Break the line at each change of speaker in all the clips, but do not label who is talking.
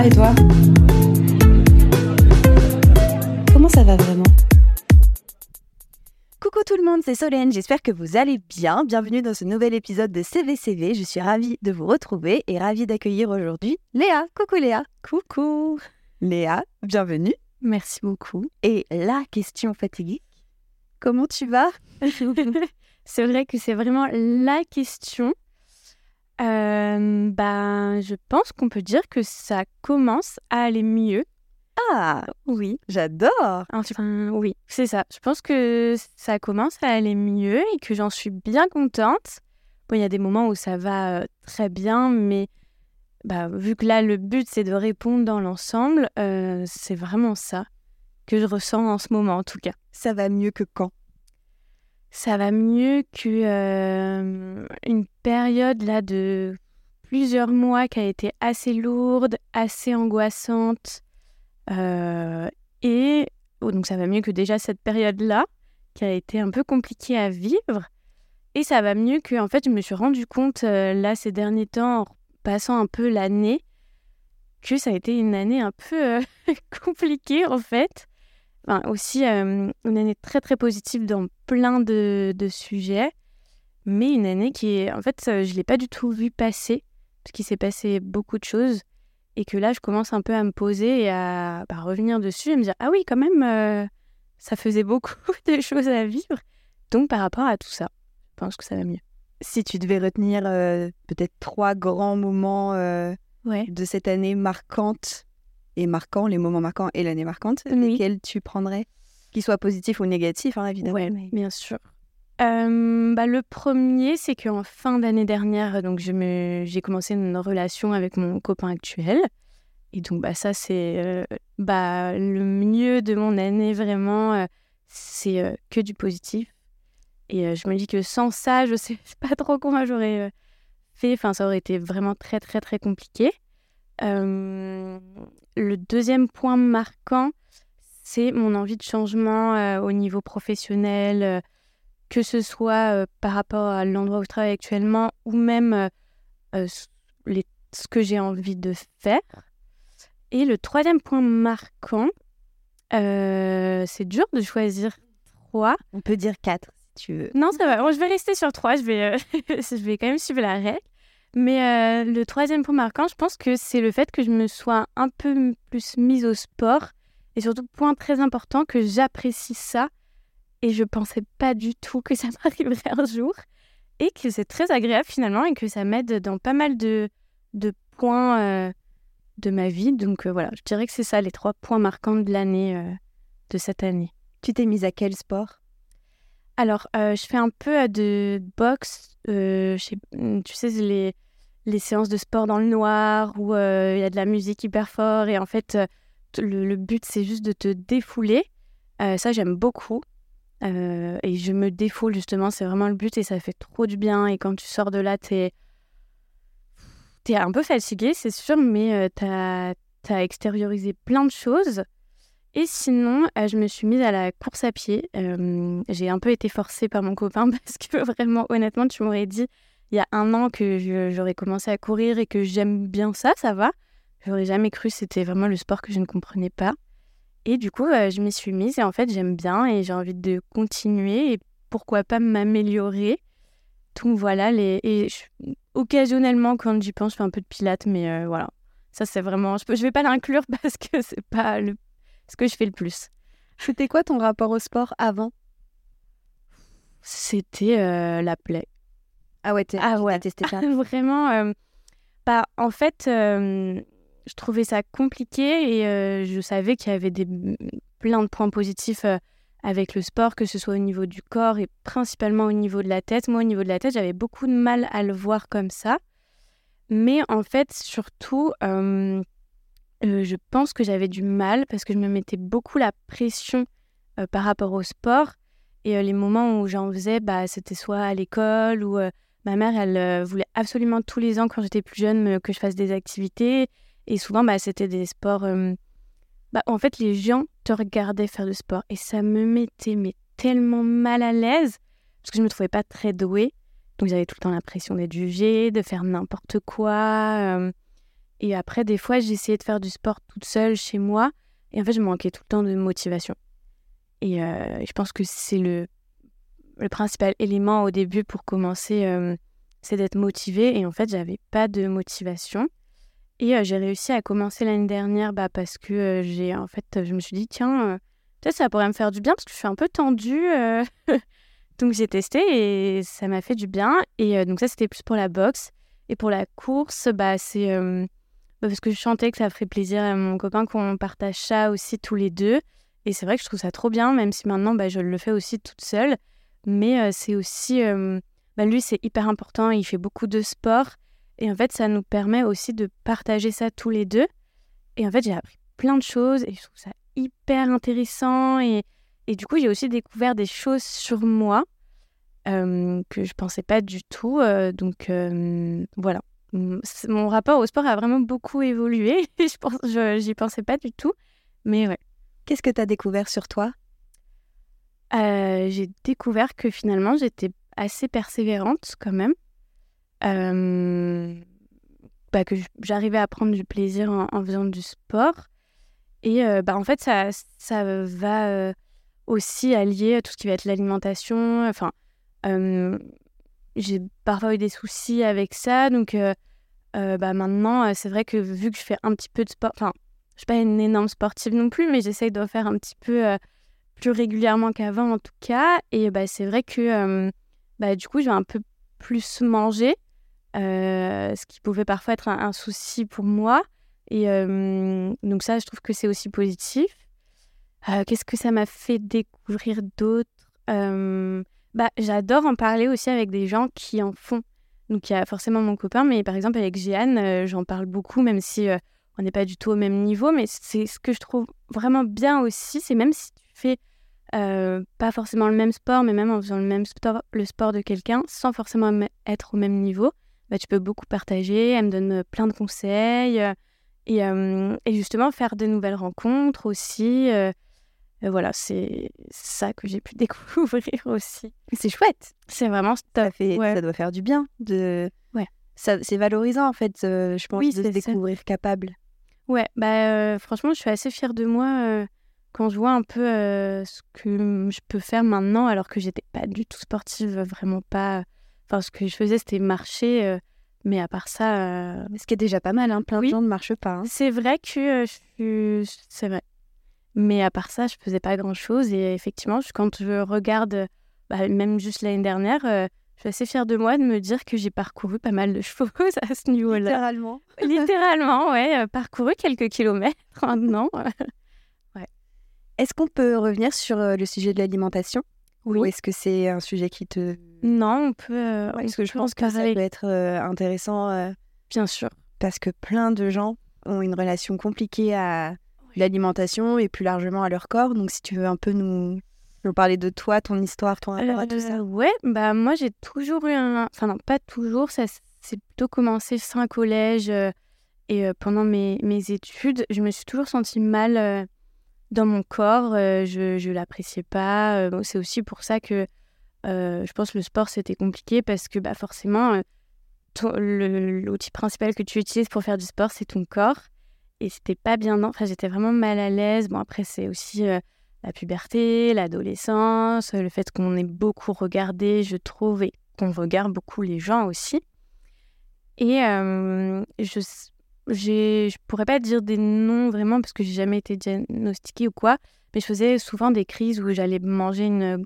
va et toi Comment ça va vraiment
Coucou tout le monde, c'est Solène, j'espère que vous allez bien. Bienvenue dans ce nouvel épisode de CVCV. Je suis ravie de vous retrouver et ravie d'accueillir aujourd'hui Léa. Coucou Léa.
Coucou.
Léa, bienvenue.
Merci beaucoup.
Et la question fatiguée, comment tu vas
C'est vrai que c'est vraiment la question. Euh, bah, je pense qu'on peut dire que ça commence à aller mieux.
Ah,
Oui,
j'adore.
enfin oui, c'est ça. Je pense que ça commence à aller mieux et que j'en suis bien contente. Bon, il y a des moments où ça va euh, très bien, mais bah, vu que là, le but, c'est de répondre dans l'ensemble, euh, c'est vraiment ça que je ressens en ce moment, en tout cas.
Ça va mieux que quand?
Ça va mieux que euh, période là de plusieurs mois qui a été assez lourde, assez angoissante. Euh, et oh, donc ça va mieux que déjà cette période-là, qui a été un peu compliquée à vivre. Et ça va mieux que, en fait, je me suis rendu compte euh, là ces derniers temps, en passant un peu l'année, que ça a été une année un peu compliquée en fait. Enfin, aussi euh, une année très très positive dans plein de, de sujets, mais une année qui est, en fait, euh, je l'ai pas du tout vu passer, parce qu'il s'est passé beaucoup de choses, et que là, je commence un peu à me poser et à bah, revenir dessus et me dire, ah oui, quand même, euh, ça faisait beaucoup de choses à vivre. Donc, par rapport à tout ça, je pense que ça va mieux.
Si tu devais retenir euh, peut-être trois grands moments
Ouais.
de cette année marquante et marquants, les moments marquants et l'année marquante,
Oui.
lesquels tu prendrais Qu'ils soient positifs ou négatifs, hein, évidemment. Mais-
bien sûr. Euh, bah, le premier, c'est qu'en fin d'année dernière, donc me, j'ai commencé une relation avec mon copain actuel. Et donc, bah, ça, c'est euh, bah, le mieux de mon année, vraiment. euh, c'est que du positif. Et je me dis que sans ça, je sais pas trop comment j'aurais fait. Enfin, ça aurait été vraiment très, très, très compliqué. Euh, le deuxième point marquant, c'est mon envie de changement euh, au niveau professionnel, euh, que ce soit euh, par rapport à l'endroit où je travaille actuellement ou même les- ce que j'ai envie de faire. Et le troisième point marquant, c'est dur de choisir trois.
On peut dire quatre, si tu veux.
Non, ça va. Bon, je vais rester sur trois. Je vais, je vais quand même suivre la règle. Mais euh, le troisième point marquant, je pense que c'est le fait que je me sois un peu plus mise au sport. Et surtout, point très important, que j'apprécie ça. Et je pensais pas du tout que ça m'arriverait un jour. Et que c'est très agréable finalement et que ça m'aide dans pas mal de, de points euh, de ma vie. Donc euh, voilà, je dirais que c'est ça les trois points marquants de l'année, de cette année.
Tu t'es mise à quel sport?
Alors, je fais un peu de boxe. Euh, je sais- mm, tu sais, les, les séances de sport dans le noir où euh, il y a de la musique hyper fort et en fait, euh, le, le but, c'est juste de te défouler. Ça, j'aime beaucoup. Et je me défoule justement, c'est vraiment le but et ça fait trop du bien. Et quand tu sors de là, t'es es un peu fatigué, c'est sûr, mais t'as as extériorisé plein de choses. Et sinon, euh, je me suis mise à la course à pied. Euh, j'ai un peu été forcée par mon copain parce que vraiment, honnêtement, tu m'aurais dit il y a un an que j'aurais commencé à courir et que j'aime bien ça, ça va. J'aurais jamais cru, c'était vraiment le sport que je ne comprenais pas. Et du coup, euh, je m'y suis mise et en fait, j'aime bien et j'ai envie de continuer et pourquoi pas m'améliorer. Donc voilà, les... et occasionnellement, quand j'y pense, je fais un peu de pilates, mais voilà. Ça, c'est vraiment. Je, peux... je vais pas l'inclure parce que c'est pas le... ce que je fais le plus.
C'était quoi ton rapport au sport avant?
C'était euh, la plaie.
Ah ouais, t'es-
Ah ouais.
testé ça.
Vraiment, euh, bah, en fait, euh, je trouvais ça compliqué et je savais qu'il y avait des, plein de points positifs avec le sport, que ce soit au niveau du corps et principalement au niveau de la tête. Moi, au niveau de la tête, j'avais beaucoup de mal à le voir comme ça. Mais en fait, surtout, euh, je pense que j'avais du mal parce que je me mettais beaucoup la pression euh, par rapport au sport. Et euh, les moments où j'en faisais, bah, c'était soit à l'école ou ma mère, elle voulait absolument tous les ans, quand j'étais plus jeune, que je fasse des activités. Et souvent, bah, c'était des sports. bah, en fait, les gens te regardaient faire du sport. Et ça me mettait mais, tellement mal à l'aise parce que je me trouvais pas très douée. Donc, j'avais tout le temps l'impression d'être jugée, de faire n'importe quoi. Et après, des fois, j'essayais de faire du sport toute seule chez moi. Et en fait, je manquais tout le temps de motivation. Et euh, je pense que c'est le, le principal élément au début pour commencer, euh, c'est d'être motivé. Et en fait, j'avais pas de motivation. Et euh, j'ai réussi à commencer l'année dernière bah, parce que j'ai en fait, je me suis dit, tiens, peut-être ça pourrait me faire du bien parce que je suis un peu tendue. donc j'ai testé et ça m'a fait du bien. Et donc ça, c'était plus pour la boxe. Et pour la course, bah, c'est parce que je chantais que ça ferait plaisir à mon copain qu'on partage ça aussi tous les deux. Et c'est vrai que je trouve ça trop bien, même si maintenant bah, je le fais aussi toute seule. Mais euh, c'est aussi. Euh, bah, lui, c'est hyper important. Il fait beaucoup de sport. Et en fait, ça nous permet aussi de partager ça tous les deux. Et en fait, j'ai appris plein de choses et je trouve ça hyper intéressant. Et, et du coup, j'ai aussi découvert des choses sur moi euh, que je pensais pas du tout. donc voilà. Mon rapport au sport a vraiment beaucoup évolué. je pense, j'y pensais pas du tout. Mais ouais.
Qu'est-ce que tu as découvert sur toi?
Euh, J'ai découvert que finalement, j'étais assez persévérante quand même. Euh, bah, que j'arrivais à prendre du plaisir en, faisant du sport. Et euh, bah, en fait, ça, ça va aussi allier tout ce qui va être l'alimentation. Enfin, j'ai parfois eu des soucis avec ça. Donc, bah, maintenant, c'est vrai que vu que je fais un petit peu de sport, enfin, je suis pas une énorme sportive non plus, mais j'essaye de faire un petit peu euh, plus régulièrement qu'avant en tout cas. Et bah, c'est vrai que euh, bah, du coup, je vais un peu plus manger, euh, ce qui pouvait parfois être un, souci pour moi. Et donc ça, je trouve que c'est aussi positif. Qu'est-ce que ça m'a fait découvrir d'autres? Bah, J'adore en parler aussi avec des gens qui en font. Donc il y a forcément mon copain, mais par exemple avec Jeanne, j'en parle beaucoup, même si on n'est pas du tout au même niveau, mais c'est ce que je trouve vraiment bien aussi, c'est même si tu fais euh, pas forcément le même sport, mais même en faisant le même sport, le sport de quelqu'un, sans forcément être au même niveau, bah, tu peux beaucoup partager. Elle me donne euh, plein de conseils euh, et, justement faire de nouvelles rencontres aussi. Voilà, c'est ça que j'ai pu découvrir aussi.
C'est chouette.
C'est vraiment
ça, fait, ça doit faire du bien de.
Ouais.
C'est valorisant en fait, je pense, de se découvrir capable.
Ouais, bah, euh, franchement, je suis assez fière de moi euh, quand je vois un peu euh, ce que je peux faire maintenant, alors que j'étais pas du tout sportive, vraiment pas. Enfin, ce que je faisais, c'était marcher, mais à part ça.
Ce qui est déjà pas mal, hein, plein de gens ne marchent pas. Hein.
C'est vrai que je suis. C'est vrai. Mais à part ça, je faisais pas grand chose, et effectivement, quand je regarde, bah, même juste l'année dernière, je suis assez fière de moi de me dire que j'ai parcouru pas mal de choses à ce niveau-là.
Littéralement.
Littéralement, ouais. Euh, parcouru quelques kilomètres maintenant.
ouais. Est-ce qu'on peut revenir sur euh, le sujet de l'alimentation?
Oui.
Ou est-ce que c'est un sujet qui te...
Non, on peut... Euh,
parce que je pense que ça peut être intéressant.
Bien sûr.
Parce que plein de gens ont une relation compliquée à l'alimentation et plus largement à leur corps. Donc si tu veux un peu nous nous parler de toi, ton histoire, ton rapport à tout ça.
Euh, ouais, bah moi j'ai toujours eu un. Enfin, non, pas toujours, ça c'est plutôt commencé fin collège euh, et euh, pendant mes, mes, études. Je me suis toujours sentie mal dans mon corps, je ne l'appréciais pas. c'est aussi pour ça que je pense que le sport c'était compliqué parce que bah, forcément, l'outil principal que tu utilises pour faire du sport c'est ton corps. Et c'était pas bien. Enfin, j'étais vraiment mal à l'aise. Bon, après, c'est aussi la puberté, l'adolescence, le fait qu'on ait beaucoup regardé, je trouve, et qu'on regarde beaucoup les gens aussi. Et euh, je je pourrais pas dire des noms vraiment parce que j'ai jamais été diagnostiquée ou quoi, mais je faisais souvent des crises où j'allais manger une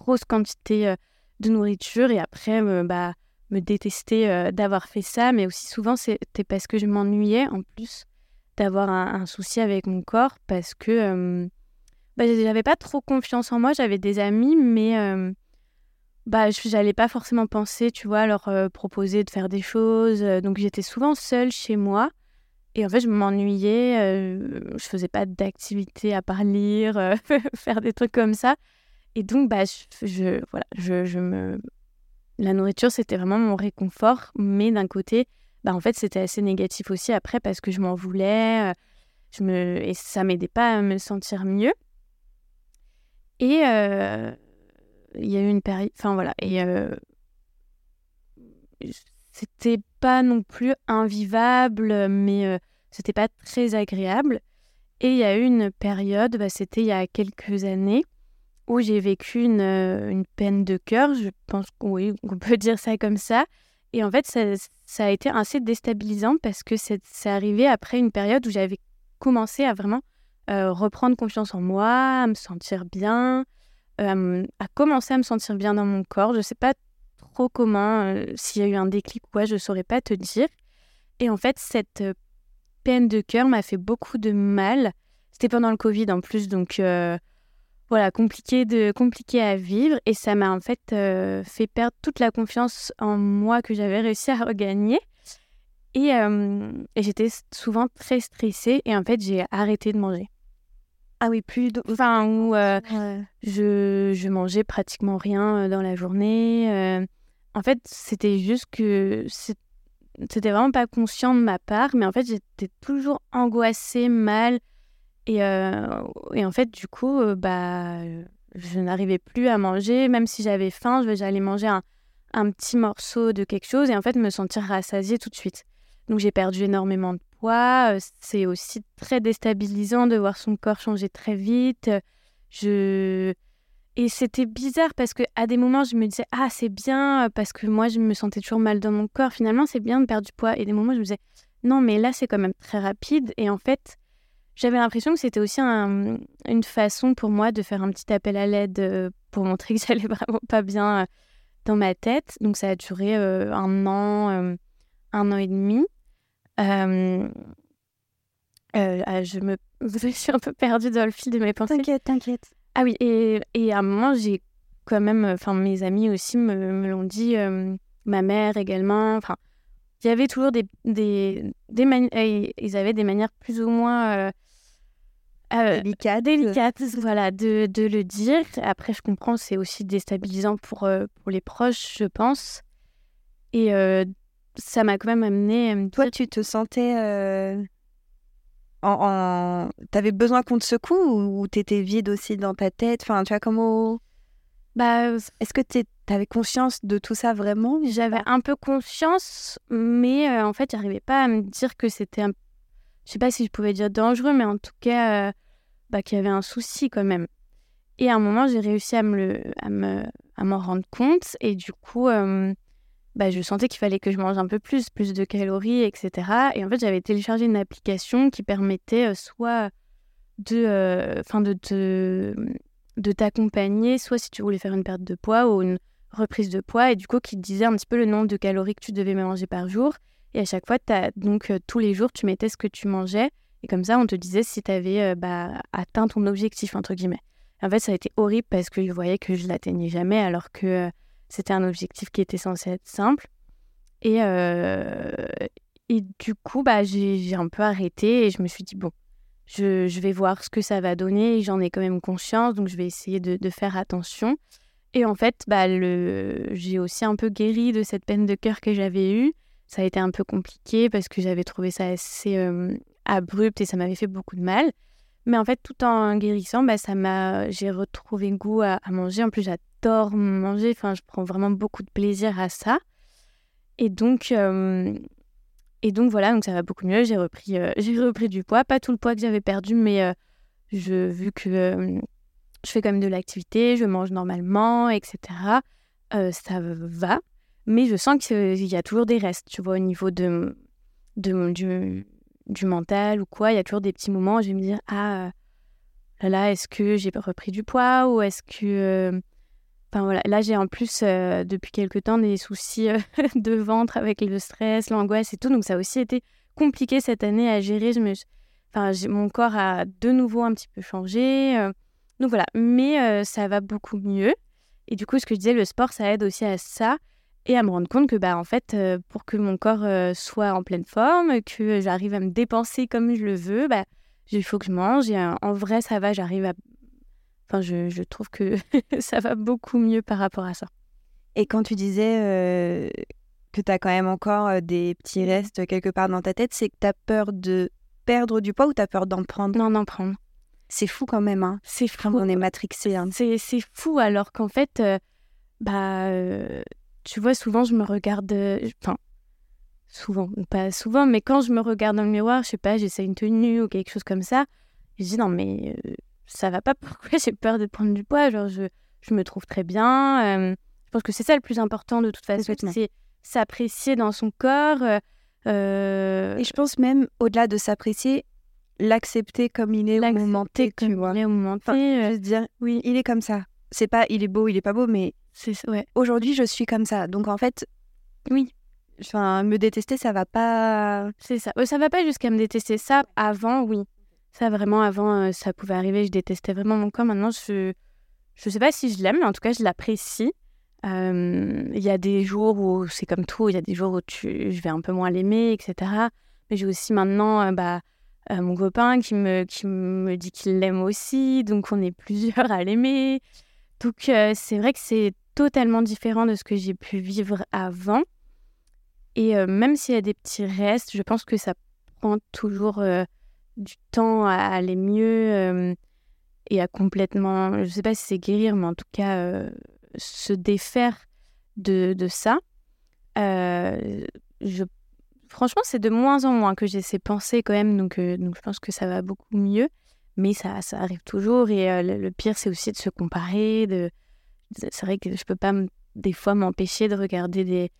grosse quantité euh, de nourriture et après me, bah, me détester euh, d'avoir fait ça, mais aussi souvent c'était parce que je m'ennuyais en plus d'avoir un, souci avec mon corps parce que bah, j'avais pas trop confiance en moi. J'avais des amis, mais euh, bah, je n'allais pas forcément penser, tu vois, leur euh, proposer de faire des choses. Euh, donc j'étais souvent seule chez moi. Et en fait, je m'ennuyais. je faisais pas d'activité à part lire, faire des trucs comme ça. Et donc, bah, je, voilà, je, je me... la nourriture, c'était vraiment mon réconfort. Mais d'un côté, bah, en fait, c'était assez négatif aussi après parce que je m'en voulais. Je me... Et ça m'aidait pas à me sentir mieux. Et euh, il y a eu une période. Enfin voilà. Et euh, c'était pas non plus invivable, mais euh, c'était pas très agréable. Et il y a eu une période, bah, c'était il y a quelques années, où j'ai vécu une, euh, une, peine de cœur, je pense oui, peut dire ça comme ça. Et en fait, ça, ça a été assez déstabilisant parce que c'est arrivé après une période où j'avais commencé à vraiment euh, reprendre confiance en moi, à me sentir bien, euh, à commencer à me sentir bien dans mon corps. Je ne sais pas trop comment, s'il y a eu un déclic ou quoi, je ne saurais pas te dire. Et en fait, cette peine de cœur m'a fait beaucoup de mal. C'était pendant le Covid en plus, donc voilà, compliqué, de, compliqué à vivre. Et ça m'a en fait euh, fait perdre toute la confiance en moi que j'avais réussi à regagner. Et, euh, et j'étais souvent très stressée. Et en fait, j'ai arrêté de manger.
Ah oui, plus de...
Enfin, où euh, je, je mangeais pratiquement rien dans la journée. en fait, c'était juste que c'était vraiment pas conscient de ma part. Mais en fait, j'étais toujours angoissée, mal. Euh, et, en fait, du coup, euh, bah, je n'arrivais plus à manger. Même si j'avais faim, j'allais manger un, un, petit morceau de quelque chose et en fait me sentir rassasiée tout de suite. Donc j'ai perdu énormément de poids. Euh, c'est aussi très déstabilisant de voir son corps changer très vite. Je... Et c'était bizarre parce que à des moments, je me disais Ah, c'est bien parce que moi, je me sentais toujours mal dans mon corps. Finalement, c'est bien de perdre du poids. Et des moments, je me disais Non, mais là, c'est quand même très rapide. Et en fait, j'avais l'impression que c'était aussi une façon pour moi de faire un petit appel à l'aide euh, pour montrer que j'allais vraiment pas bien euh, dans ma tête. Donc ça a duré euh, un an, un an et demi. je, me... je suis un peu perdue dans le fil de mes pensées.
T'inquiète, t'inquiète.
Ah oui, et, et, à un moment, j'ai quand même, enfin mes amis aussi me, me l'ont dit, ma mère également, enfin il y avait toujours des, des, des ils avaient des manières plus ou moins
euh, délicate.
délicate, voilà, de, de, le dire. Après, je comprends, c'est aussi déstabilisant pour, euh, pour les proches, je pense. Et euh, ça m'a quand même amené.
Toi, tu te sentais. En, en... T'avais besoin qu'on te secoue ou t'étais vide aussi dans ta tête? Enfin, tu vois, comment.
Bah,
Est-ce que t'avais conscience de tout ça vraiment
J'avais un peu conscience, mais en fait, j'arrivais pas à me dire que c'était un je sais pas si je pouvais dire dangereux, mais en tout cas, euh, bah, qu'il y avait un souci quand même. Et à un moment, j'ai réussi à me, le, à me à m'en rendre compte. Et du coup, euh, bah, je sentais qu'il fallait que je mange un peu plus, plus de calories, etc. Et en fait, j'avais téléchargé une application qui permettait euh, soit de, enfin de, de t'accompagner, soit si tu voulais faire une perte de poids ou une reprise de poids, et du coup, qui te disait un petit peu le nombre de calories que tu devais manger par jour. Et à chaque fois, as, donc euh, tous les jours, tu mettais ce que tu mangeais. Et comme ça, on te disait si tu avais euh, bah, atteint ton objectif, entre guillemets. En fait, ça a été horrible parce que je voyais que je l'atteignais jamais alors que euh, c'était un objectif qui était censé être simple. Et, et du coup, bah, j'ai un peu arrêté et je me suis dit, bon, je, je vais voir ce que ça va donner. J'en ai quand même conscience, donc je vais essayer de, faire attention. Et en fait, bah, j'ai aussi un peu guéri de cette peine de cœur que j'avais eue ça a été un peu compliqué parce que j'avais trouvé ça assez euh, abrupt et ça m'avait fait beaucoup de mal. Mais en fait, tout en guérissant, bah, ça m'a, j'ai retrouvé goût à, manger. En plus, j'adore manger. Enfin, je prends vraiment beaucoup de plaisir à ça. Et donc, et donc voilà, donc ça va beaucoup mieux. J'ai repris, j'ai repris du poids, pas tout le poids que j'avais perdu, mais vu que je fais quand même de l'activité, je mange normalement, etc. ça va mais je sens qu'il y a toujours des restes, tu vois, au niveau de, du, mental ou quoi. Il y a toujours des petits moments où je vais me dire Ah, là, là est-ce que j'ai repris du poids ou est-ce que. Euh, enfin voilà, là j'ai en plus euh, depuis quelques temps des soucis euh, de ventre avec le stress, l'angoisse et tout, donc ça a aussi été compliqué cette année à gérer. Je me... enfin, mon corps a de nouveau un petit peu changé, donc voilà, mais ça va beaucoup mieux. Et du coup, ce que je disais, le sport, ça aide aussi à ça et à me rendre compte que bah en fait euh, pour que mon corps euh, soit en pleine forme, que j'arrive à me dépenser comme je le veux, bah il faut que je mange et en vrai ça va, j'arrive à enfin je, je trouve que ça va beaucoup mieux par rapport à ça.
Et quand tu disais euh, que tu as quand même encore des petits restes quelque part dans ta tête, c'est que tu as peur de perdre du poids ou tu as peur d'en prendre?
Non, d'en prendre.
C'est fou quand même, hein.
C'est fou.
on est matrixé. Hein.
C'est fou alors qu'en fait, bah, tu vois, souvent, je me regarde. Euh, enfin, souvent, pas souvent, mais quand je me regarde dans le miroir, je sais pas, j'essaie une tenue ou quelque chose comme ça, je dis non mais euh, ça va pas, pourquoi j'ai peur de prendre du poids Genre je, je me trouve très bien. euh, je pense que c'est ça le plus important de toute façon, c'est s'apprécier dans son corps. euh,
Et je pense même, au-delà de s'apprécier, l'accepter comme il est au
l'accepter
moment T, tu
comme
vois.
il est au moment T,
Enfin,
euh,
juste dire,
oui,
il est comme ça. C'est pas, il est beau, il est pas beau, mais
c'est ouais,
aujourd'hui, je suis comme ça. Donc, en fait,
oui,
enfin, me détester, ça va pas...
c'est ça. Ça va pas jusqu'à me détester. Ça, avant, oui. Ça, vraiment, avant, euh, ça pouvait arriver. Je détestais vraiment mon corps. Maintenant, je je sais pas si je l'aime, mais en tout cas, je l'apprécie. Euh, Il y a des jours où c'est comme tout. Il y a des jours où tu, je vais un peu moins l'aimer, etc. Mais j'ai aussi maintenant euh, bah, euh, mon copain qui me, qui me dit qu'il l'aime aussi. Donc, on est plusieurs à l'aimer. Donc, c'est vrai que c'est totalement différent de ce que j'ai pu vivre avant. Et euh, même s'il y a des petits restes, je pense que ça prend toujours euh, du temps à aller mieux euh, et à complètement, je sais pas si c'est guérir, mais en tout cas se défaire de, de ça. Je, franchement, c'est de moins en moins que j'ai ces pensées quand même, donc, donc je pense que ça va beaucoup mieux. Mais ça, ça arrive toujours et le, le pire, c'est aussi de se comparer. De... C'est vrai que je peux pas des fois m'empêcher de regarder des,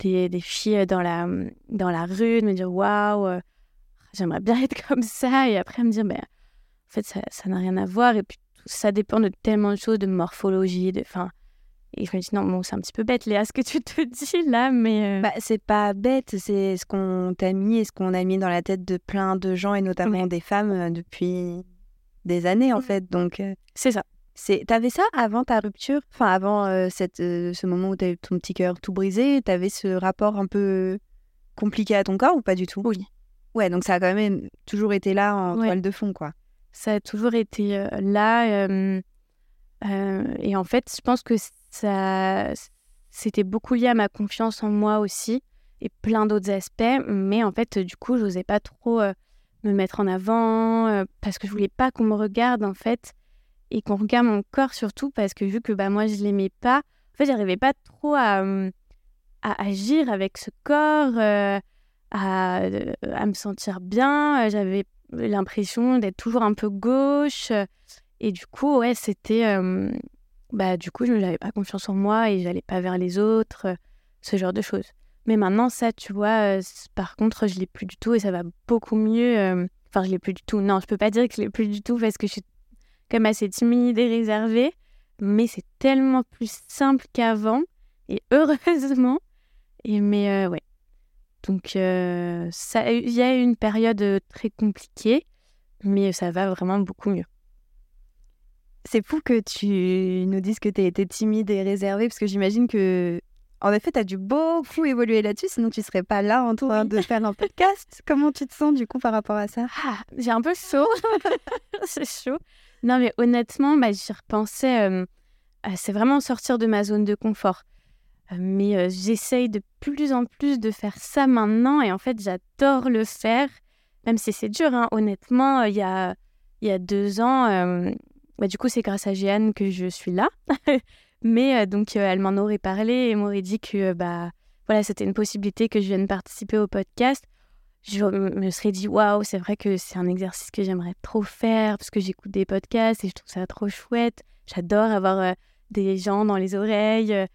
des, des filles dans la, dans la rue, de me dire waouh, euh, j'aimerais bien être comme ça. Et après, me dire, ben, en fait, ça ça n'a rien à voir. Et puis, ça dépend de tellement de choses, de morphologie. De, fin, et je me dis, non, bon, c'est un petit peu bête, Léa, ce que tu te dis là, mais. euh,
Bah, c'est pas bête, c'est ce qu'on t'a mis et ce qu'on a mis dans la tête de plein de gens et notamment des femmes euh, depuis des années en
Mhm.
fait. Donc, euh,
c'est ça.
C'est t'avais ça avant ta rupture, enfin avant euh, cette, euh, ce moment où t'as eu ton petit cœur tout brisé, t'avais ce rapport un peu compliqué à ton corps ou pas du tout?
Oui.
Ouais, donc ça a quand même toujours été là en
Ouais.
toile de fond quoi.
ça a toujours été euh, là. et en fait, je pense que ça, c'était beaucoup lié à ma confiance en moi aussi et plein d'autres aspects. Mais en fait, du coup, je n'osais pas trop me mettre en avant parce que je voulais pas qu'on me regarde en fait et qu'on regarde mon corps surtout parce que vu que bah, moi, je l'aimais pas, en fait, j'arrivais pas trop à, à agir avec ce corps, euh, à, à me sentir bien. J'avais l'impression d'être toujours un peu gauche. Et du coup, ouais, c'était. bah, du coup, je n'avais pas confiance en moi et j'allais pas vers les autres, ce genre de choses. Mais maintenant, ça, tu vois, par contre, je l'ai plus du tout et ça va beaucoup mieux. Enfin, je l'ai plus du tout. Non, je peux pas dire que je l'ai plus du tout parce que je suis même assez timide et réservée. Mais c'est tellement plus simple qu'avant et heureusement. Et mais euh, ouais. Donc, euh, ça, il y a eu une période euh, très compliquée, mais ça va vraiment beaucoup mieux.
C'est fou que tu nous dises que tu été timide et réservée parce que j'imagine que en effet, tu as dû beaucoup évoluer là-dessus, sinon tu serais pas là en train de faire un podcast. Comment tu te sens du coup par rapport à ça?
Ah, j'ai un peu chaud. c'est chaud. Non, mais honnêtement, bah, j'y repensais. euh, c'est vraiment sortir de ma zone de confort. Euh, mais euh, j'essaye de plus en plus de faire ça maintenant. Et en fait, j'adore le faire. Même si c'est dur, hein, honnêtement. Il y, a, il y a deux ans, bah, du coup, c'est grâce à Jeanne que je suis là. mais donc, elle m'en aurait parlé et m'aurait dit que bah, voilà, c'était une possibilité que je vienne participer au podcast je me serais dit waouh, c'est vrai que c'est un exercice que j'aimerais trop faire parce que j'écoute des podcasts et je trouve ça trop chouette. J'adore avoir euh, des gens dans les oreilles. euh,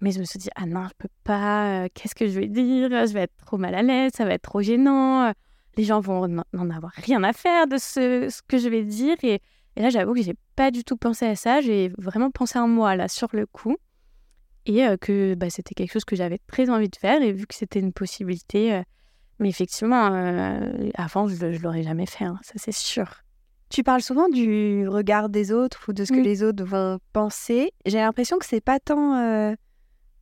mais je me suis dit ah non, je peux pas. euh, Qu'est-ce que je vais dire? Je vais être trop mal à l'aise, ça va être trop gênant. Les gens vont n'en avoir rien à faire de ce, que je vais dire. Et, là, j'avoue que j'ai pas du tout pensé à ça. J'ai vraiment pensé à moi là sur le coup et que bah, c'était quelque chose que j'avais très envie de faire et vu que c'était une possibilité. Mais effectivement, euh, avant, je ne l'aurais jamais fait, hein, ça c'est sûr.
Tu parles souvent du regard des autres ou de ce que les autres vont penser. J'ai l'impression que c'est pas tant euh,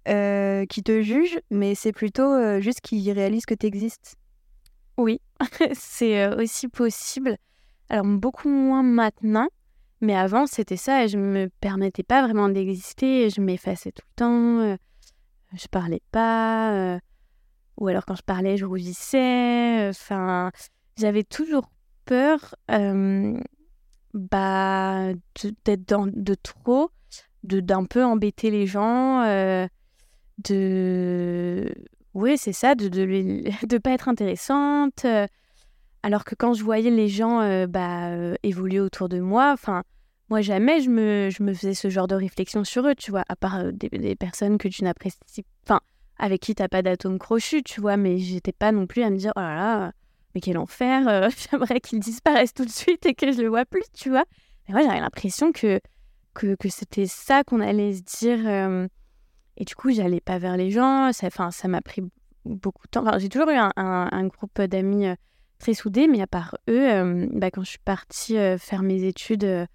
euh, qui te jugent, mais c'est plutôt euh, juste qu'ils réalisent que tu existes.
Oui, c'est aussi possible. Alors, beaucoup moins maintenant, mais avant, c'était ça et je me permettais pas vraiment d'exister. Je m'effaçais tout le temps, je parlais pas, ou alors quand je parlais, je rougissais. Enfin, j'avais toujours peur bah, d'être dans de trop, de d'un peu embêter les gens, de oui, c'est ça, de de, pas être intéressante. alors que quand je voyais les gens bah, évoluer autour de moi, enfin, moi jamais je me, je me faisais ce genre de réflexion sur eux, tu vois, à part des, des personnes que tu n'apprécies, enfin, avec qui t'as pas d'atome crochu, tu vois, mais j'étais pas non plus à me dire, oh là là, mais quel enfer, euh, j'aimerais qu'il disparaisse tout de suite et que je le vois plus, tu vois. Mais moi j'avais l'impression que, que, c'était ça qu'on allait se dire. euh, et du coup, j'allais pas vers les gens. Ça, enfin, ça m'a pris beaucoup de temps. Enfin, j'ai toujours eu un, groupe d'amis euh, très soudés, mais à part eux, bah, quand je suis partie faire mes études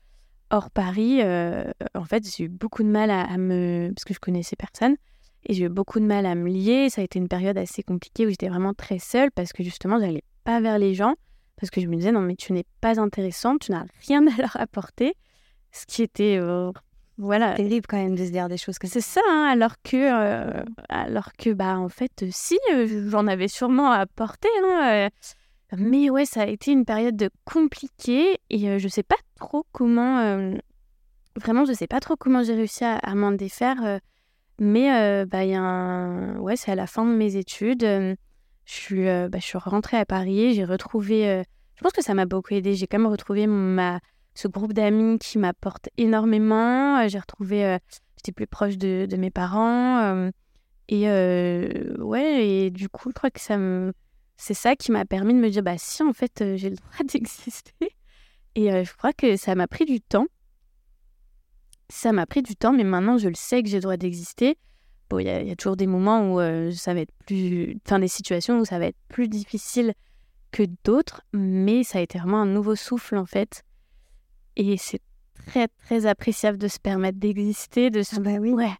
hors Paris, en fait, j'ai eu beaucoup de mal à, à me... Parce que je connaissais personne. Et j'ai eu beaucoup de mal à me lier. Ça a été une période assez compliquée où j'étais vraiment très seule parce que justement, j'allais pas vers les gens. Parce que je me disais, non, mais tu n'es pas intéressante, tu n'as rien à leur apporter. Ce qui était... euh, voilà,
terrible quand même de se dire des choses comme ça.
c'est ça, hein, alors que, euh, alors que bah, en fait, euh, si, j'en avais sûrement à apporter. hein, euh, mais ouais, ça a été une période compliquée et je sais pas trop comment. vraiment, je sais pas trop comment j'ai réussi à, à m'en défaire. Mais euh, bah, ouais, c'est à la fin de mes études. euh, je, suis, euh, bah, je suis rentrée à Paris. J'ai retrouvé. je pense que ça m'a beaucoup aidé. J'ai quand même retrouvé ma, ce groupe d'amis qui m'apporte énormément. J'ai retrouvé. J'étais plus proche de, de mes parents. et ouais, et du coup, je crois que ça c'est ça qui m'a permis de me dire bah si, en fait, j'ai le droit d'exister. Et je crois que ça m'a pris du temps. Ça m'a pris du temps, mais maintenant, je le sais que j'ai le droit d'exister. Bon, il y, a- il y a toujours des moments où euh, ça va être plus. Enfin, des situations où ça va être plus difficile que d'autres, mais ça a été vraiment un nouveau souffle, en fait. Et c'est très, très appréciable de se permettre d'exister, de se
Ah bah oui.
Ouais.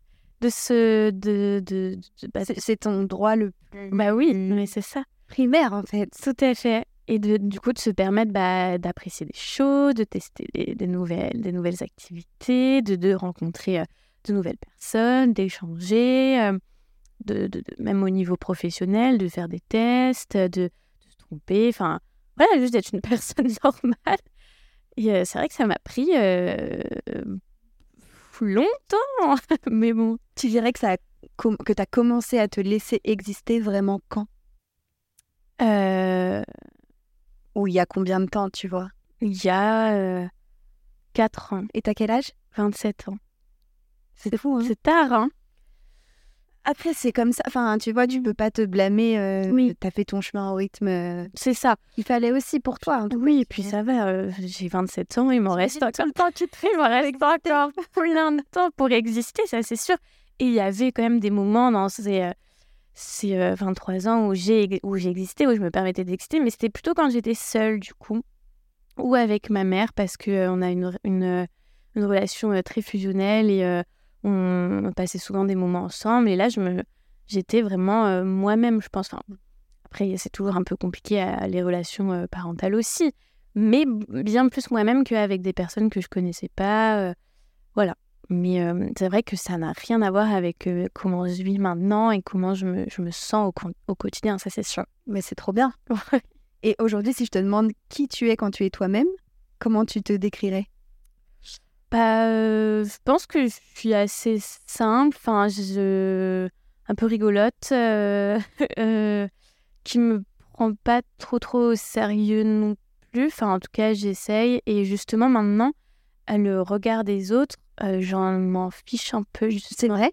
De se. De, de, de- bah,
C'est c'est ton droit le plus
bah oui, mais c'est ça.
primaire en fait.
Tout à fait. Et de, du coup, de se permettre bah, d'apprécier des choses, de tester des, des nouvelles, des nouvelles activités, de, de rencontrer euh, de nouvelles personnes, d'échanger, euh, de, même au niveau professionnel, de faire des tests, de, de se tromper. Enfin, voilà, juste d'être une personne normale. Et euh, c'est vrai que ça m'a pris euh, longtemps, mais bon.
Tu dirais que ça a com- que tu as commencé à te laisser exister vraiment quand?
Euh,
Ou il y a combien de temps, tu vois?
Il y a euh, 4 ans,
Et t'as quel âge?
27 ans.
C'est fou, hein
C'est tard, hein
Après, c'est comme ça. Enfin, tu vois, tu peux pas te blâmer. euh,
Oui.
T'as fait ton chemin au rythme euh,
C'est ça.
qu'il fallait aussi pour toi. tout
Oui, et puis ça va, euh, j'ai 27 ans, il m'en reste encore le temps qui il m'en reste encore plein de temps pour exister, ça c'est sûr. Et il y avait quand même des moments dans ces, euh, ces euh, 23 ans où j'ai où existé, où je me permettais d'exister, mais c'était plutôt quand j'étais seule du coup, ou avec ma mère, parce qu'on a une, une, une relation euh, très fusionnelle et euh, on, on passait souvent des moments ensemble. Et là, je me, j'étais vraiment euh, moi-même, je pense. Enfin, après, c'est toujours un peu compliqué les relations euh, parentales aussi, mais bien plus moi-même qu'avec des personnes que je connaissais pas. euh, voilà. Mais euh, c'est vrai que ça n'a rien à voir avec euh, comment je vis maintenant et comment je me, je me sens au, quotidien, ça c'est sûr.
Mais c'est trop bien. Et aujourd'hui, si je te demande qui tu es quand tu es toi-même, comment tu te décrirais?
Bah, euh, je pense que je suis assez simple, enfin, je... un peu rigolote, qui me prend pas trop trop au sérieux non plus. Enfin, en tout cas, j'essaye. Et justement, maintenant, à le regard des autres, euh, j'en m'en fiche un peu.
C'est vrai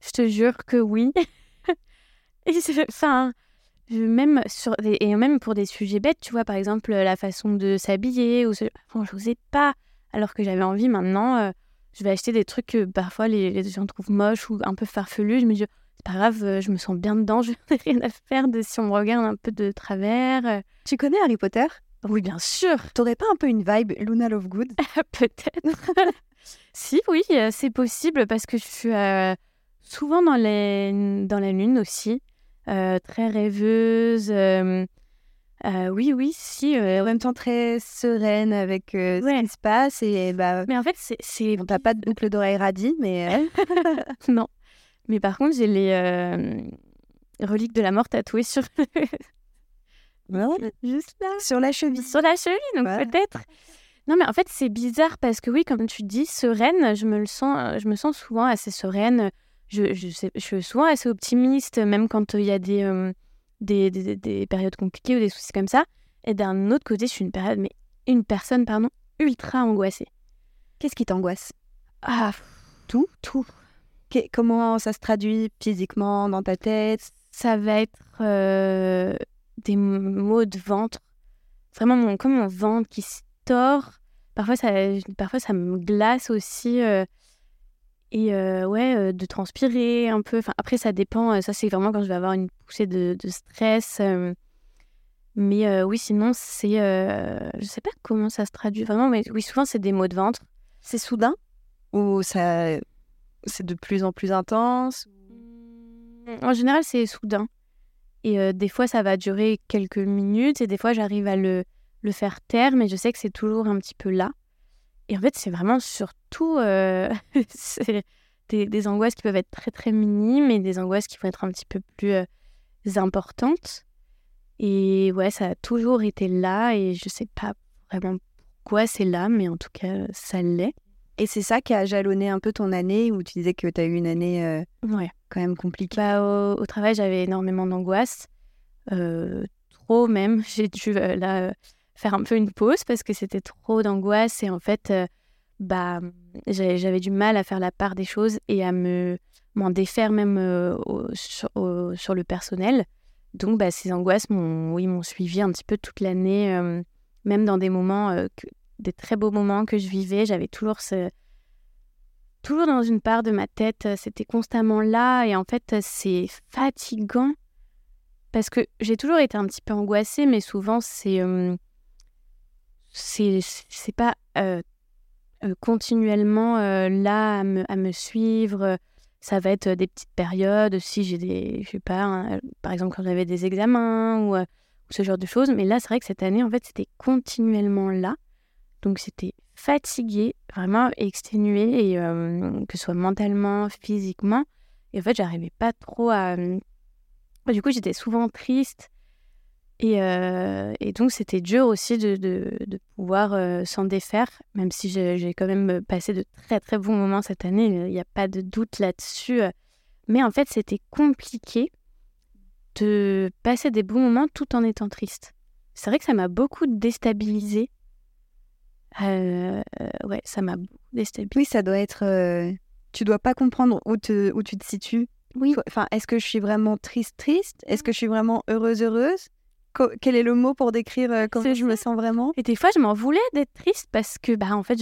Je te jure que oui. et enfin, même sur des- et même pour des sujets bêtes, tu vois, par exemple la façon de s'habiller ou ce, enfin, je n'osais pas, alors que j'avais envie. Maintenant, euh, je vais acheter des trucs que parfois les, les gens trouvent moches ou un peu farfelus. Je me dis, c'est pas grave, euh, je me sens bien dedans, je n'ai rien à faire de si on me regarde un peu de travers. Euh,
Tu connais Harry Potter?
Oui, bien sûr,
T'aurais pas un peu une vibe Luna Lovegood?
Peut-être. Si, oui, euh, c'est possible parce que je suis euh, souvent dans, les, dans la lune aussi, euh, très rêveuse. euh, oui, oui, si.
En même temps, très sereine avec euh, ce
Ouais.
qui se passe. Et bah,
Mais en fait, c'est.
t'as pas de boucle d'oreille radie, mais.
non. Mais par contre, j'ai les reliques de la mort tatouées sur, juste là,
Sur la cheville.
sur la cheville, donc
Ouais.
peut-être. Non, mais en fait, c'est bizarre parce que oui, comme tu dis, sereine, je me le sens, euh, je me sens souvent assez sereine. je, je, sais, je suis souvent assez optimiste, même quand il y a des, des, des, des, périodes compliquées ou des soucis comme ça. Et d'un autre côté, je suis une, période, mais une personne pardon, ultra angoissée.
Qu'est-ce qui t'angoisse?
Ah,
tout?
Tout.
comment ça se traduit physiquement dans ta tête?
Ça va être des maux de ventre. Vraiment, mon, comme mon ventre qui se tord. Parfois, ça, parfois, ça me glace aussi. et ouais, de transpirer un peu. Enfin, après, ça dépend. Ça, c'est vraiment quand je vais avoir une poussée de, de stress. mais oui, sinon, c'est. je sais pas comment ça se traduit vraiment, mais oui, souvent, c'est des maux de ventre.
C'est soudain? Ou ça. C'est de plus en plus intense?
En général, c'est soudain. Et des fois, ça va durer quelques minutes et des fois, j'arrive à le, le faire taire, mais je sais que c'est toujours un petit peu là. Et en fait, c'est vraiment surtout c'est des, des, angoisses qui peuvent être très très minimes et des angoisses qui vont être un petit peu plus importantes. Et ouais, ça a toujours été là et je sais pas vraiment pourquoi c'est là, mais en tout cas, ça l'est.
Et c'est ça qui a jalonné un peu ton année où tu disais que tu as eu une année ouais. quand même compliquée?
Bah, au, travail, j'avais énormément d'angoisse. Euh, trop même. J'ai dû là faire un peu une pause parce que c'était trop d'angoisse et en fait, bah, j'avais du mal à faire la part des choses et à me m'en défaire même sur, sur, le personnel. Donc, bah, ces angoisses m'ont oui, suivi un petit peu toute l'année, même dans des moments des très beaux moments que je vivais. J'avais toujours ce. Toujours dans une part de ma tête, euh, c'était constamment là. Et en fait, c'est fatigant. Parce que j'ai toujours été un petit peu angoissée, mais souvent, c'est. Euh, c'est pas euh, continuellement là à me, à me, suivre. Ça va être des petites périodes, si j'ai des. Je sais pas, hein, par exemple, quand j'avais des examens ou, ou, ce genre de choses. Mais là, c'est vrai que cette année, en fait, c'était continuellement là. Donc c'était fatigué, vraiment exténué, et que ce soit mentalement, physiquement. Et en fait, j'arrivais pas trop à. Du coup, j'étais souvent triste. Et, et donc, c'était dur aussi de, de, de pouvoir s'en défaire, même si j'ai quand même passé de très très bons moments cette année, il n'y a pas de doute là-dessus. Mais en fait, c'était compliqué de passer des bons moments tout en étant triste. C'est vrai que ça m'a beaucoup déstabilisée euh, ouais, ça m'a déstabilisé.
Oui, ça doit être. Euh, tu dois pas comprendre où, te, où tu te situes.
Oui.
Enfin, est-ce que je suis vraiment triste, triste? Est-ce que je suis vraiment heureuse, heureuse? Quel est le mot pour décrire euh, comment je me sens vraiment?
Et des fois, je m'en voulais d'être triste parce que, bah, en fait,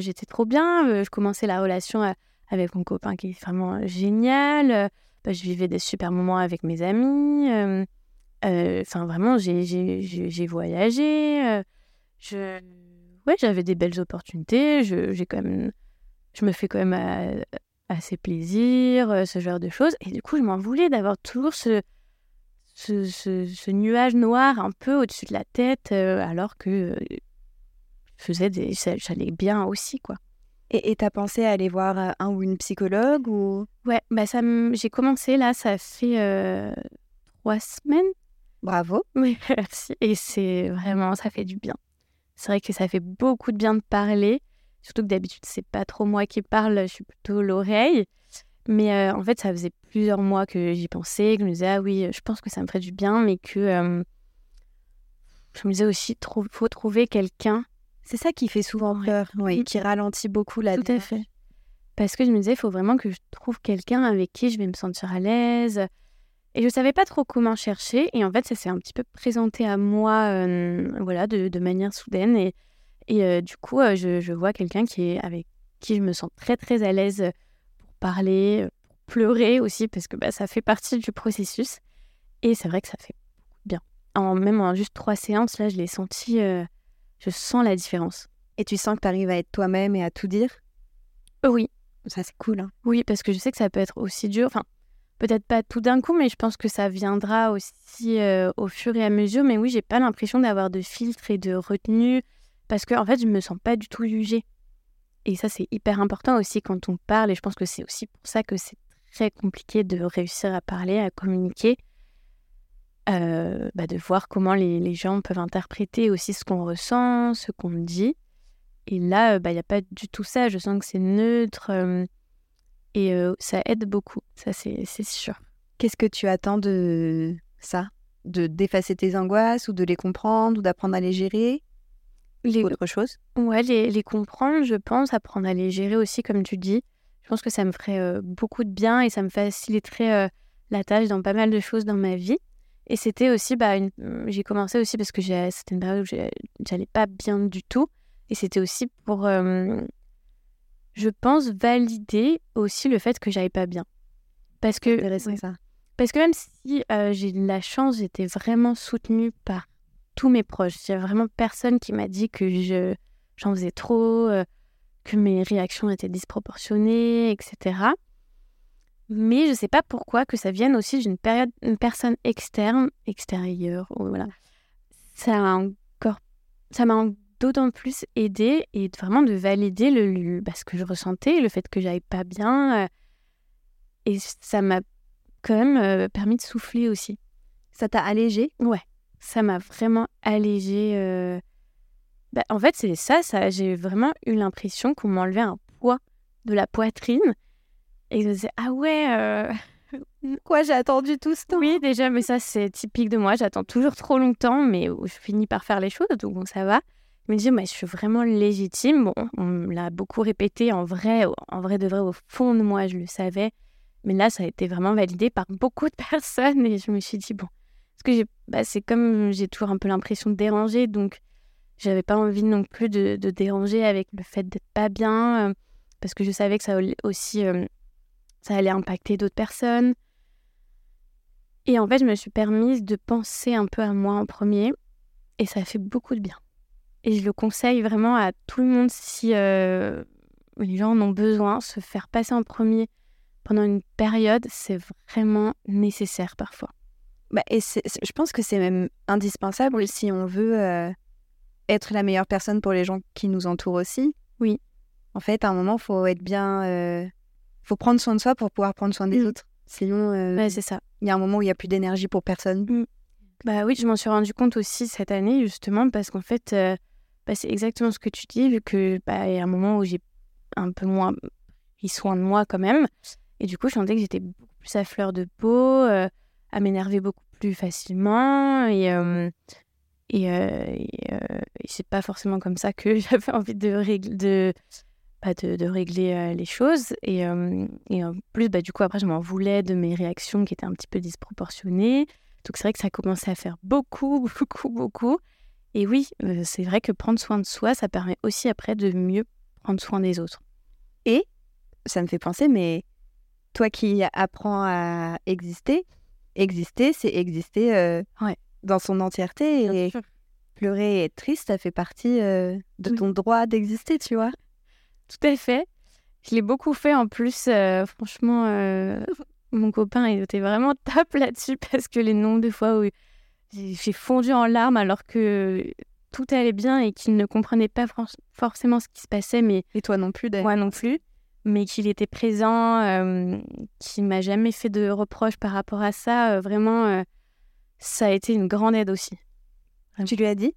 j'étais trop bien. Je commençais la relation avec mon copain qui est vraiment génial. Bah, je vivais des super moments avec mes amis. Enfin, vraiment, j'ai voyagé. je ouais, j'avais des belles opportunités. Je, quand même, je me fais quand même euh, assez plaisir, euh, ce genre de choses. Et du coup, je m'en voulais d'avoir toujours ce, ce, ce, nuage noir un peu au-dessus de la tête, euh, alors que je faisais des, j'allais bien aussi, quoi.
Et tu as pensé à aller voir un ou une psychologue ou?
Ouais, bah ça j'ai commencé là, ça fait trois semaines.
Bravo.
Oui, merci. Et c'est vraiment, ça fait du bien. C'est vrai que ça fait beaucoup de bien de parler, surtout que d'habitude, c'est pas trop moi qui parle, je suis plutôt l'oreille. Mais euh, en fait, ça faisait plusieurs mois que j'y pensais, que je me disais, ah oui, je pense que ça me ferait du bien, mais que euh, je me disais aussi, il faut trouver quelqu'un.
C'est ça qui fait souvent peur, oui, qui ralentit beaucoup la
Tout à fait. Parce que je me disais, il faut vraiment que je trouve quelqu'un avec qui je vais me sentir à l'aise, et je savais pas trop comment chercher. Et en fait, ça s'est un petit peu présenté à moi euh, voilà, de, de, manière soudaine. Et, et euh, du coup, euh, je, je, vois quelqu'un qui est avec qui je me sens très très à l'aise parler, pour pleurer aussi, parce que bah, ça fait partie du processus. Et c'est vrai que ça fait bien. En, même en juste trois séances, là, je l'ai senti, je sens la différence.
Et tu sens que tu arrives à être toi-même et à tout dire?
Oui.
Ça, c'est cool. Hein.
Oui, parce que je sais que ça peut être aussi dur. Enfin, peut-être pas tout d'un coup, mais je pense que ça viendra aussi euh, au fur et à mesure. Mais oui, j'ai pas l'impression d'avoir de filtre et de retenue parce que en fait, je me sens pas du tout jugée. Et ça, c'est hyper important aussi quand on parle. Et je pense que c'est aussi pour ça que c'est très compliqué de réussir à parler, à communiquer, euh, bah, de voir comment les, gens peuvent interpréter aussi ce qu'on ressent, ce qu'on dit. Et là, bah, il n'y a pas du tout ça. Je sens que c'est neutre. Euh, Et euh, ça aide beaucoup, ça c'est c'est sûr.
Qu'est-ce que tu attends de ça? De d'effacer tes angoisses ou de les comprendre ou d'apprendre à les gérer?
Les,
autre chose?
Ouais, les, les comprendre, je pense, apprendre à les gérer aussi, comme tu dis. Je pense que ça me ferait euh, beaucoup de bien et ça me faciliterait euh, la tâche dans pas mal de choses dans ma vie. Et c'était aussi, bah, une- euh, j'ai commencé aussi parce que c'était une période où j'allais pas bien du tout. Et c'était aussi pour, euh, je pense, valider aussi le fait que j'allais pas bien. Parce que, ouais.
ça.
parce que même si euh, j'ai de la chance, j'étais vraiment soutenue par tous mes proches. Il y a vraiment personne qui m'a dit que je, j'en faisais trop, euh, que mes réactions étaient disproportionnées, etc. Mais je sais pas pourquoi que ça vienne aussi d'une période, une personne externe, extérieure, voilà. Ça m'a encore, ça m'a d'autant plus aidé et vraiment de valider le, le- ce que je ressentais, le fait que j'aille pas bien. euh, et ça m'a quand même euh, permis de souffler aussi.
Ça t'a allégé?
Ça m'a vraiment allégé. euh, bah, en fait, c'est ça, ça j'ai vraiment eu l'impression qu'on m'enlevait un poids de la poitrine. Et je me disais, ah ouais, euh,
Quoi, j'ai attendu tout ce temps?
oui, déjà, mais ça, c'est typique de moi. J'attends toujours trop longtemps, mais je finis par faire les choses, donc bon, ça va. Je me dis, mais je suis vraiment légitime. Bon, on me l'a beaucoup répété en vrai, en vrai de vrai, au fond de moi, je le savais. Mais là, ça a été vraiment validé par beaucoup de personnes et je me suis dit, bon, parce que bah, c'est comme j'ai toujours un peu l'impression de déranger, donc j'avais pas envie non plus de, déranger avec le fait d'être pas bien, euh, parce que je savais que ça aussi, euh, ça allait impacter d'autres personnes. Et en fait, je me suis permise de penser un peu à moi en premier, et ça fait beaucoup de bien. Et je le conseille vraiment à tout le monde si euh, les gens en ont besoin, se faire passer en premier pendant une période, c'est vraiment nécessaire parfois.
Bah, et c'est- je pense que c'est même indispensable si on veut euh, être la meilleure personne pour les gens qui nous entourent aussi.
Oui.
En fait, à un moment, faut être bien. euh, faut prendre soin de soi pour pouvoir prendre soin des
Mm.
autres. Sinon, euh,
Ouais, c'est ça.
il y a un moment où il n'y a plus d'énergie pour personne.
Bah oui, je m'en suis rendu compte aussi cette année, justement, parce qu'en fait, euh, bah, c'est exactement ce que tu dis, vu que bah, il y a un moment où j'ai un peu moins pris soin de moi quand même. Et du coup, je sentais que j'étais beaucoup plus à fleur de peau, euh, à m'énerver beaucoup plus facilement. Et, euh, et, et, et c'est pas forcément comme ça que j'avais envie de, régler de, bah, de, de régler les choses. Et, et en plus, bah, du coup, après, je m'en voulais de mes réactions qui étaient un petit peu disproportionnées. Donc c'est vrai que ça a commencé à faire beaucoup, beaucoup, beaucoup. Et oui, c'est vrai que prendre soin de soi, ça permet aussi après de mieux prendre soin des autres.
Ça me fait penser, mais toi qui apprends à exister, exister, c'est exister euh,
Ouais.
dans son entièreté. Et pleurer et être triste, ça fait partie euh, de
Oui.
ton droit d'exister, tu vois?
Tout à fait. Je l'ai beaucoup fait en plus. euh, franchement, mon copain, il était vraiment top là-dessus parce que les nombres de fois où j'ai fondu en larmes alors que tout allait bien et qu'il ne comprenait pas for- forcément ce qui se passait, mais
Et toi non plus, d'ailleurs.
moi non plus, mais qu'il était présent, euh, qu'il m'a jamais fait de reproches par rapport à ça. euh, vraiment, euh, ça a été une grande aide aussi.
Tu lui as dit?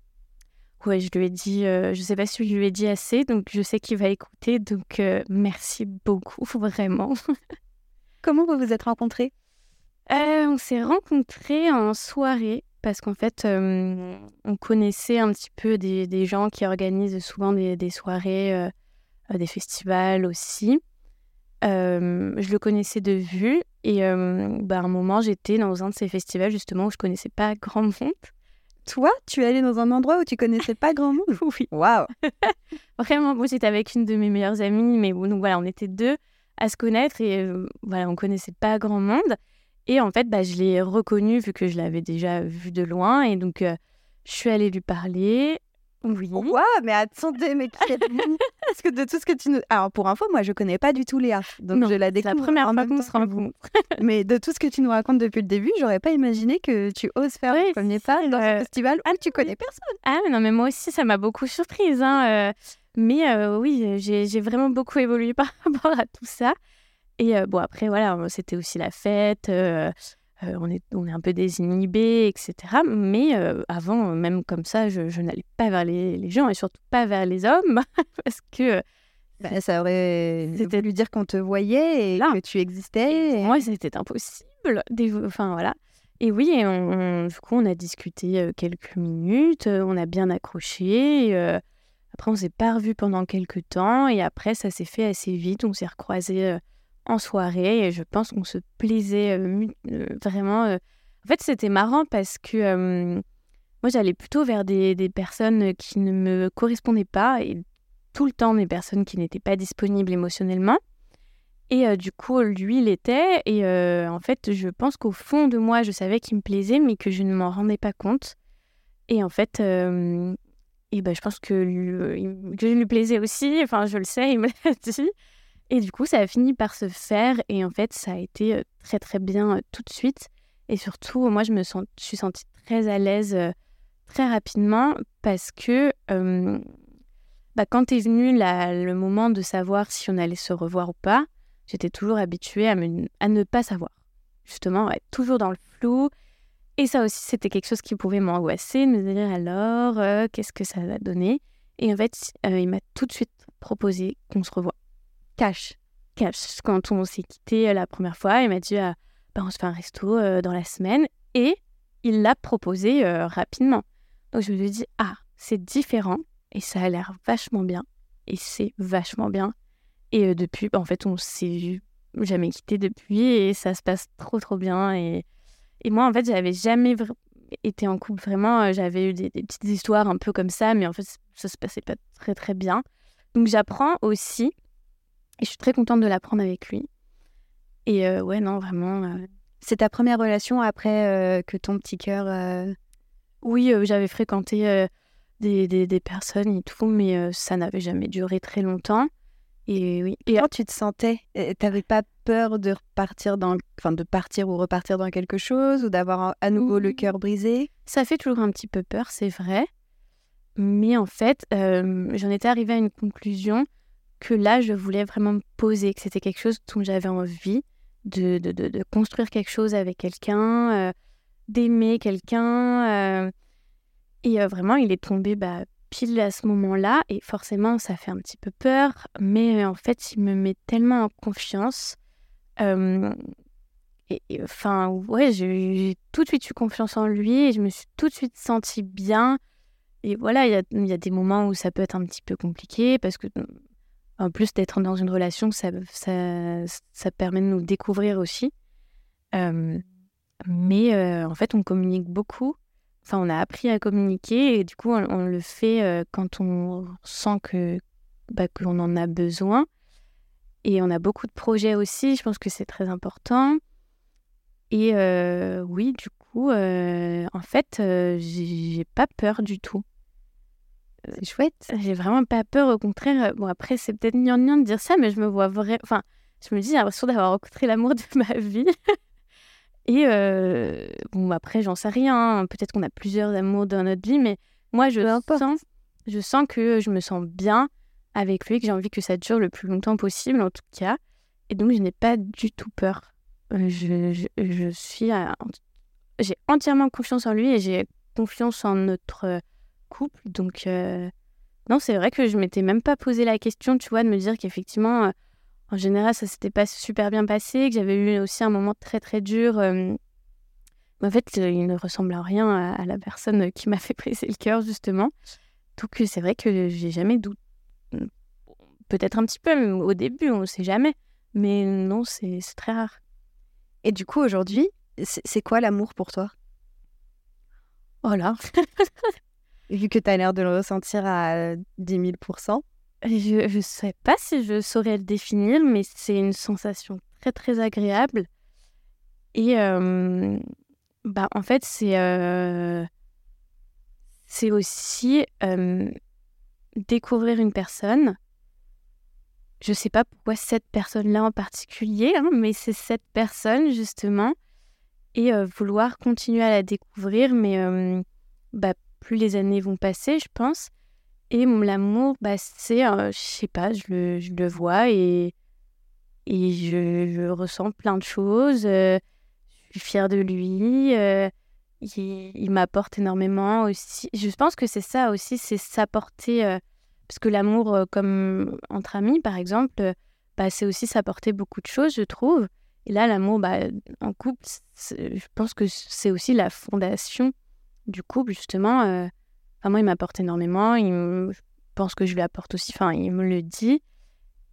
Ouais, je lui ai dit, euh, je sais pas si je lui ai dit assez, donc je sais qu'il va écouter, donc merci beaucoup, vraiment.
Comment vous vous êtes rencontrés?
On s'est rencontrés en soirée parce qu'en fait, on connaissait un petit peu des, des gens qui organisent souvent des, des soirées, des festivals aussi. Euh, je le connaissais de vue et euh, bah, à un moment, j'étais dans un de ces festivals justement où je connaissais pas grand monde.
Toi, tu es allé dans un endroit où tu connaissais pas grand monde?
Oui.
Waouh
Vraiment, moi j'étais avec une de mes meilleures amies, mais bon, donc voilà, on était deux à se connaître et euh, voilà, on connaissait pas grand monde. Et en fait, bah, je l'ai reconnu vu que je l'avais déjà vu de loin et donc euh, je suis allée lui parler. Oui.
Waouh, mais attendez, mais qui Parce que de tout ce que tu nous... Alors, pour info, moi, je connais pas du tout Léa. Donc,
Non,
je la
C'est
découvre
la première fois qu'on se rencontre.
Mais de tout ce que tu nous racontes depuis le début, j'aurais pas imaginé que tu oses faire
Oui,
le premier pas dans
euh,
un festival où
ah,
tu connais personne.
Ah mais non, mais moi aussi, ça m'a beaucoup surprise. Hein, euh, mais euh, oui, j'ai j'ai vraiment beaucoup évolué par rapport à tout ça. Et euh, bon, après, voilà, c'était aussi la fête. Euh, euh, on, est, on est un peu désinhibé, etc. Mais euh, avant, même comme ça, je, je n'allais pas vers les, les gens et surtout pas vers les hommes parce que
Bah, ça aurait
C'était-
voulu dire qu'on te voyait et
Là.
que tu existais.
Pour
et-
moi, c'était impossible. Des- Enfin, voilà. Et oui, et on, on- du coup, on a discuté euh, quelques minutes, euh, on a bien accroché. et, euh, après, on s'est pas revus pendant quelques temps. Et après, ça s'est fait assez vite. On s'est recroisés euh, en soirée. Et je pense qu'on se plaisait euh, euh, vraiment. euh. En fait, c'était marrant parce que moi, j'allais plutôt vers des, personnes qui ne me correspondaient pas. Et tout le temps, des personnes qui n'étaient pas disponibles émotionnellement. Et du coup, lui, il était. Et en fait, je pense qu'au fond de moi, je savais qu'il me plaisait, mais que je ne m'en rendais pas compte. Et en fait, et ben, je pense que, lui- que je lui plaisais aussi. Enfin, je le sais, il me l'a dit. Et du coup, ça a fini par se faire. Et en fait, ça a été très, très bien tout de suite. Et surtout, moi, je me suis sentie très à l'aise très rapidement parce que bah, quand est venu le moment de savoir si on allait se revoir ou pas, j'étais toujours habituée à, ne pas savoir. Justement, être toujours dans le flou. Et ça aussi, c'était quelque chose qui pouvait m'angoisser, de me dire alors, qu'est-ce que ça va donner? Et en fait, il m'a tout de suite proposé qu'on se revoie. Cash. Cash. Quand on s'est quitté euh, la première fois, il m'a dit ah, bah, on se fait un resto euh, dans la semaine. Et il l'a proposé euh, rapidement. Donc je me suis dit ah, c'est différent et ça a l'air vachement bien. Et c'est vachement bien. Et euh, depuis, bah, en fait, on s'est jamais quitté depuis et ça se passe trop trop bien. Et, et moi, en fait, j'avais jamais été en couple vraiment. euh, J'avais eu des, des petites histoires un peu comme ça, mais en fait, ça se passait pas très très bien. Donc j'apprends aussi et je suis très contente de l'apprendre avec lui. Et euh, ouais, non, vraiment. euh,
C'est ta première relation après euh, que ton petit cœur.
Oui, j'avais fréquenté des, des, des personnes et tout, mais ça n'avait jamais duré très longtemps. Et oui. Et
Comment tu te sentais? T'avais pas peur de repartir dans, enfin de partir ou repartir dans quelque chose ou d'avoir à- nouveau le
Oui.
cœur brisé?
Ça fait toujours un petit peu peur, c'est vrai. Mais en fait, j'en étais arrivée à une conclusion que là, je voulais vraiment me poser, que c'était quelque chose dont j'avais envie de, de, construire quelque chose avec quelqu'un, euh, d'aimer quelqu'un. euh, et euh, vraiment, il est tombé bah, pile à ce moment-là. Et forcément, ça fait un petit peu peur. Mais en fait, il me met tellement en confiance. Et enfin, ouais, j'ai tout de suite eu confiance en lui et je me suis tout de suite sentie bien. Et voilà, il y a des moments où ça peut être un petit peu compliqué parce que, en plus d'être dans une relation, ça, ça, ça permet de nous découvrir aussi. Mais en fait, on communique beaucoup. Enfin, on a appris à communiquer et du coup, on, le fait quand on sent que bah, qu'on en a besoin. Et on a beaucoup de projets aussi. Je pense que c'est très important. Et oui, du coup, en fait, j'ai pas peur du tout.
C'est chouette.
J'ai vraiment pas peur, au contraire. Bon, après, c'est peut-être gnangnan de dire ça, mais je me vois vraiment. Enfin, je me dis, j'ai l'impression d'avoir rencontré l'amour de ma vie. Et euh, bon, après, j'en sais rien. hein. Peut-être qu'on a plusieurs amours dans notre vie, mais moi, je
Peu
sens, je sens que je me sens bien avec lui, que j'ai envie que ça dure le plus longtemps possible, en tout cas. Et donc, je n'ai pas du tout peur. Euh, Je, je, je suis. à- J'ai entièrement confiance en lui et j'ai confiance en notre euh, couple. Donc, euh, non, c'est vrai que je m'étais même pas posé la question, tu vois, de me dire qu'effectivement, euh, en général, ça s'était pas super bien passé, que j'avais eu aussi un moment très très dur. euh, mais en fait, il ne ressemble à rien à, à la personne qui m'a fait briser le cœur, justement. Donc, c'est vrai que j'ai jamais douté. Peut-être un petit peu, mais au début, on ne sait jamais. Mais non, c'est très rare.
Et du coup, aujourd'hui, c'est quoi l'amour pour toi?
Voilà.
Vu que tu as l'air de le ressentir à 10 000
Je ne sais pas si je saurais le définir, mais c'est une sensation très très agréable. Et euh, bah, en fait, c'est euh, aussi euh, découvrir une personne. Je sais pas pourquoi cette personne-là en particulier, hein, mais c'est cette personne justement. Et vouloir continuer à la découvrir, mais bah, plus les années vont passer, je pense. Et l'amour, bah, c'est, euh, je sais pas, je le, vois et, et je, ressens plein de choses. euh, je suis fière de lui. euh, il il m'apporte énormément aussi. Je pense que c'est ça aussi, c'est s'apporter. Parce que l'amour, comme entre amis, par exemple, bah, c'est aussi s'apporter beaucoup de choses, je trouve. Et là, l'amour bah, en couple, je pense que c'est aussi la fondation du couple, justement. Euh. Enfin, moi, il m'apporte énormément. Il Je pense que je lui apporte aussi. Enfin, il me le dit.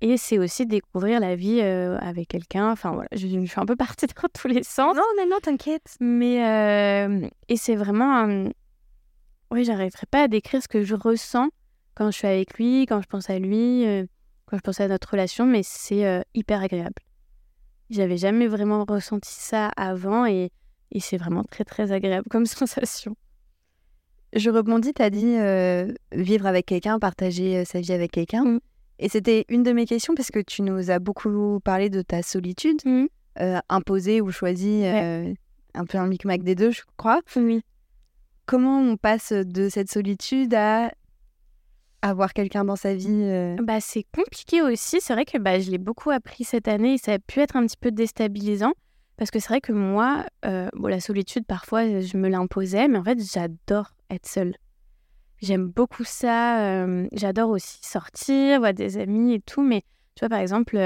Et c'est aussi découvrir la vie avec quelqu'un. Enfin, voilà, je, je, suis un peu partie dans tous les sens.
Non, non, non, t'inquiète.
Mais. et c'est vraiment. Oui, j'arriverai pas à décrire ce que je ressens quand je suis avec lui, quand je pense à lui, euh, quand je pense à notre relation, mais c'est euh, hyper agréable. J'avais jamais vraiment ressenti ça avant et, et c'est vraiment très très agréable comme sensation.
Je rebondis, tu as dit euh, vivre avec quelqu'un, partager sa vie avec quelqu'un. Mm. Et c'était une de mes questions parce que tu nous as beaucoup parlé de ta solitude, mm. imposée ou choisie, un peu un micmac des deux, je crois.
Oui
comment on passe de cette solitude à avoir quelqu'un dans sa vie euh?
bah, C'est compliqué aussi. C'est vrai que bah, je l'ai beaucoup appris cette année et ça a pu être un petit peu déstabilisant. Parce que c'est vrai que moi, euh, bon, la solitude, parfois, je me l'imposais, mais en fait, j'adore être seule. J'aime beaucoup ça. Euh, j'adore aussi sortir, voir des amis et tout. Mais tu vois, par exemple,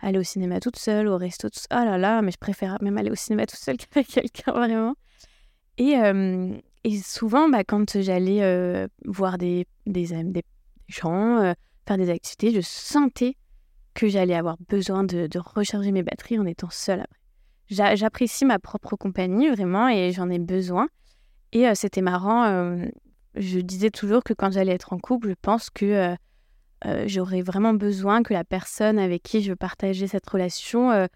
aller au cinéma toute seule, au resto toute seule. Oh là là, mais je préfère même aller au cinéma toute seule qu'avec quelqu'un, vraiment. Et, et souvent, bah, quand j'allais euh, voir des, des, des gens, euh, faire des activités, je sentais que j'allais avoir besoin de, recharger mes batteries en étant seule. J'apprécie ma propre compagnie vraiment et j'en ai besoin. Et euh, c'était marrant. je disais toujours que quand j'allais être en couple, je pense que j'aurais vraiment besoin que la personne avec qui je partageais cette relation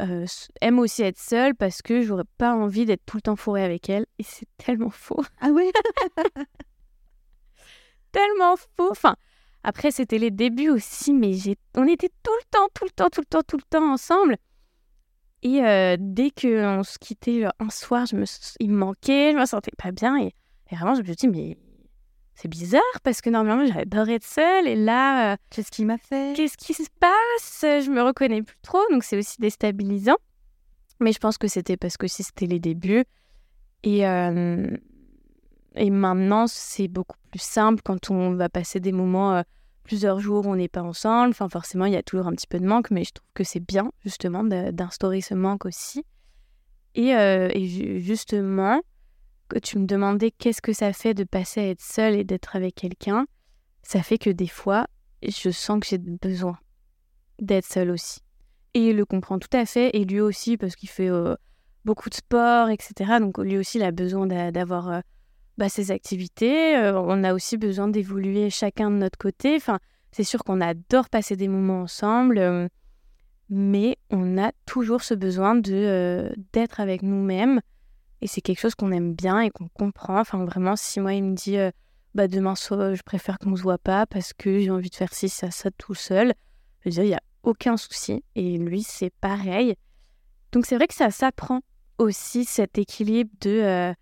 euh, aime aussi être seule parce que j'aurais pas envie d'être tout le temps fourrée avec elle. Et c'est tellement faux.
Ah oui
Tellement faux. Enfin, après, c'était les débuts aussi, mais on était tout le temps, tout le temps, tout le temps, tout le temps ensemble. Et euh, dès qu'on se quittait un soir, je me... il me manquait, je me sentais pas bien. Et, et vraiment, je me suis dit, mais c'est bizarre parce que normalement j'adore être seule et là,
euh, qu'est-ce qui m'a fait?
Qu'est-ce qui se passe? Je me reconnais plus trop, donc c'est aussi déstabilisant. Mais je pense que c'était parce que si c'était les débuts. Et, euh, et maintenant, c'est beaucoup plus simple quand on va passer des moments, euh, plusieurs jours on n'est pas ensemble. Enfin, forcément, il y a toujours un petit peu de manque, mais je trouve que c'est bien, justement, d'instaurer ce manque aussi. Et, et justement, tu me demandais qu'est-ce que ça fait de passer à être seule et d'être avec quelqu'un, ça fait que des fois, je sens que j'ai besoin d'être seule aussi. Et il le comprend tout à fait, et lui aussi, parce qu'il fait euh, beaucoup de sport, etc. Donc lui aussi, il a besoin d'avoir euh, bah, ses activités. Euh, on a aussi besoin d'évoluer chacun de notre côté. Enfin, c'est sûr qu'on adore passer des moments ensemble, mais on a toujours ce besoin de d'être avec nous-mêmes et c'est quelque chose qu'on aime bien et qu'on comprend. Enfin, vraiment, si moi, il me dit euh, bah, demain soir, je préfère qu'on ne se voit pas parce que j'ai envie de faire ci, ça, ça tout seul, je veux dire, il n'y a aucun souci. Et lui, c'est pareil. Donc, c'est vrai que ça s'apprend aussi cet équilibre de.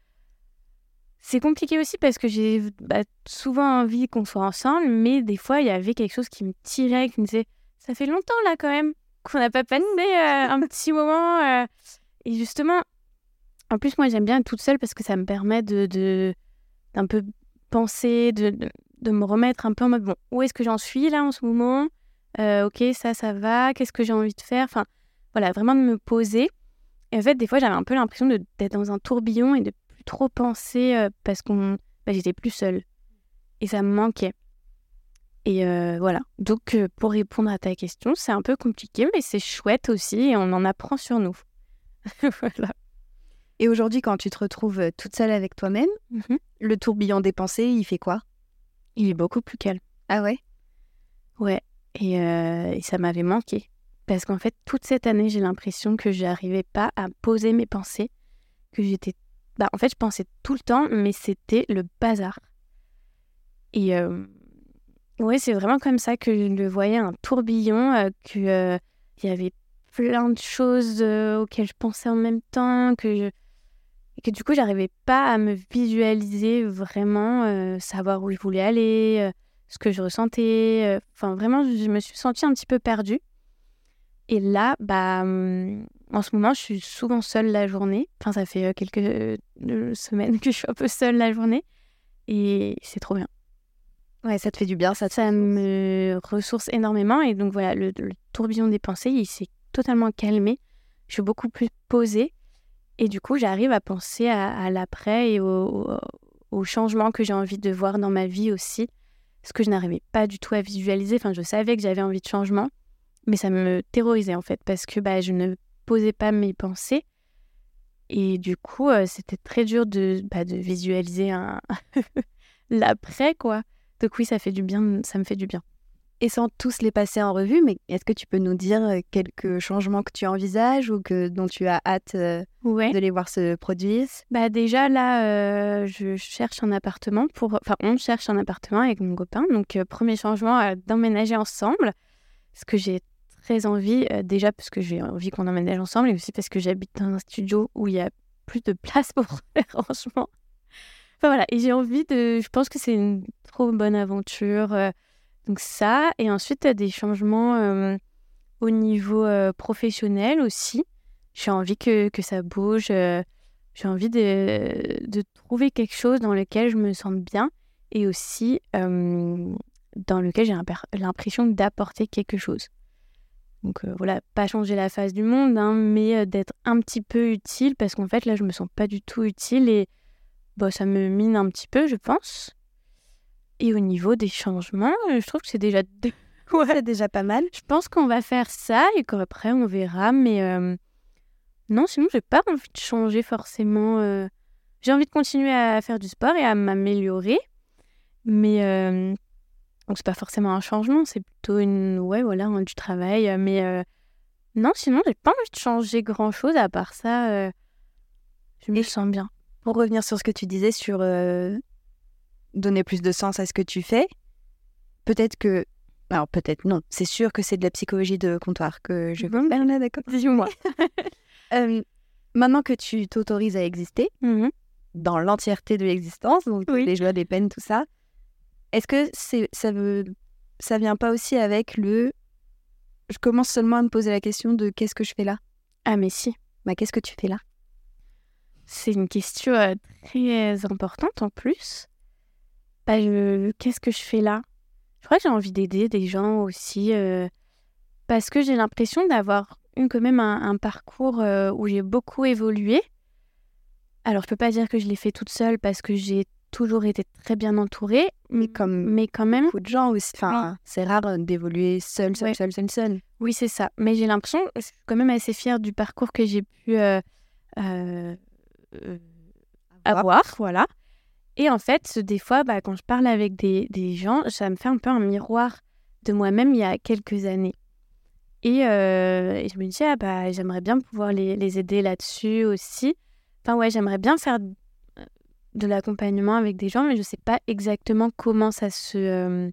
Euh, c'est compliqué aussi parce que j'ai bah, souvent envie qu'on soit ensemble, mais des fois, il y avait quelque chose qui me tirait, qui me disait Ça fait longtemps là quand même qu'on n'a pas passé euh, un petit moment. Et justement, en plus, moi, j'aime bien être toute seule parce que ça me permet de d'un peu penser, de, de, me remettre un peu en mode bon, où est-ce que j'en suis là en ce moment? Euh, Ok, ça, ça va. Qu'est-ce que j'ai envie de faire? Enfin, voilà, vraiment de me poser. Et en fait, des fois, j'avais un peu l'impression d'être dans un tourbillon et de plus trop penser euh, parce qu'on, bah, j'étais plus seule et ça me manquait. Et euh, voilà. Donc, pour répondre à ta question, c'est un peu compliqué, mais c'est chouette aussi et on en apprend sur nous. voilà.
Et aujourd'hui, quand tu te retrouves euh, toute seule avec toi-même, mmh le tourbillon des pensées, il fait quoi?
Il est beaucoup plus calme.
Ah ouais?
Ouais. Euh, et, ça m'avait manqué. Parce qu'en fait, toute cette année, j'ai l'impression que je n'arrivais pas à poser mes pensées. Que j'étais. Bah, en fait, je pensais tout le temps, mais c'était le bazar. Et euh... ouais, c'est vraiment comme ça que je le voyais, un tourbillon, euh, qu'il y avait plein de choses auxquelles je pensais en même temps, que je que du coup, j'arrivais pas à me visualiser vraiment, euh, savoir où je voulais aller, euh, ce que je ressentais. Euh, enfin, vraiment, je me suis sentie un petit peu perdue. Et là, bah, hum, en ce moment, je suis souvent seule la journée. Enfin, ça fait quelques semaines que je suis un peu seule la journée. Et c'est trop bien.
Ouais, ça te fait du bien, ça.
Ça me ressource énormément. Et donc voilà, le, tourbillon des pensées, il s'est totalement calmé. Je suis beaucoup plus posée. Et du coup, j'arrive à penser à, l'après et aux au, changements que j'ai envie de voir dans ma vie aussi. Ce que je n'arrivais pas du tout à visualiser. Enfin, je savais que j'avais envie de changement, mais ça me terrorisait en fait parce que bah, je ne pas mes pensées. Et du coup, euh, c'était très dur de, bah, de visualiser un l'après, quoi. Donc oui, ça fait du bien, ça me fait du bien.
Et sans tous les passer en revue, mais est-ce que tu peux nous dire euh, quelques changements que tu envisages ou que dont tu as hâte euh, de les voir se produire?
Bah déjà là, euh, je cherche un appartement pour, enfin on cherche un appartement avec mon copain. Donc premier changement, d'emménager ensemble, ce que j'ai très envie déjà parce que j'ai envie qu'on emménage ensemble et aussi parce que j'habite dans un studio où il y a plus de place pour les rangements. Enfin voilà, et j'ai envie de, je pense que c'est une trop bonne aventure donc ça, et ensuite, des changements euh, au niveau euh, professionnel aussi. J'ai envie que, que, ça bouge. Euh, j'ai envie de, de, trouver quelque chose dans lequel je me sente bien et aussi dans lequel j'ai l'impression d'apporter quelque chose. Donc voilà, pas changer la face du monde, hein, mais d'être un petit peu utile parce qu'en fait là, je me sens pas du tout utile et bah, ça me mine un petit peu, je pense. Et au niveau des changements, euh, je trouve que c'est déjà,
ouais, déjà pas mal.
Je pense qu'on va faire ça et qu'après on verra. Mais euh, non, sinon j'ai pas envie de changer forcément. Euh. J'ai envie de continuer à faire du sport et à m'améliorer. Mais donc c'est pas forcément un changement, c'est plutôt une ouais voilà du travail. Mais non, sinon j'ai pas envie de changer grand chose à part ça. je me sens bien.
Pour revenir sur ce que tu disais sur donner plus de sens à ce que tu fais. Peut-être que. Alors, peut-être non. C'est sûr que c'est de la psychologie de comptoir que je veux
faire là, d'accord.
Dis-moi. Euh, maintenant que tu t'autorises à exister, mmh dans l'entièreté de l'existence, donc les joies, les peines, tout ça, est-ce que c'est, ça, veut, ça vient pas aussi avec le. Je commence seulement à me poser la question de qu'est-ce que je fais là?
Ah, mais si.
Bah, qu'est-ce que tu fais là?
C'est une question euh, très importante en plus. Bah, qu'est-ce que je fais là? Je crois que j'ai envie d'aider des gens aussi euh, parce que j'ai l'impression d'avoir eu quand même un, parcours euh, où j'ai beaucoup évolué. Alors, je peux pas dire que je l'ai fait toute seule parce que j'ai toujours été très bien entourée,
mais, comme mais quand même beaucoup de gens aussi. Enfin, c'est rare euh, d'évoluer seul, seul, seul, seul, seul.
Oui, c'est ça. Mais j'ai l'impression, je suis quand même assez fière du parcours que j'ai pu avoir, voilà. Et en fait, des fois, bah, quand je parle avec des, des, gens, ça me fait un peu un miroir de moi-même il y a quelques années. Et, euh, je me dis, ah, bah, j'aimerais bien pouvoir les, les aider là-dessus aussi. Enfin, ouais, j'aimerais bien faire de l'accompagnement avec des gens, mais je ne sais pas exactement comment ça se euh,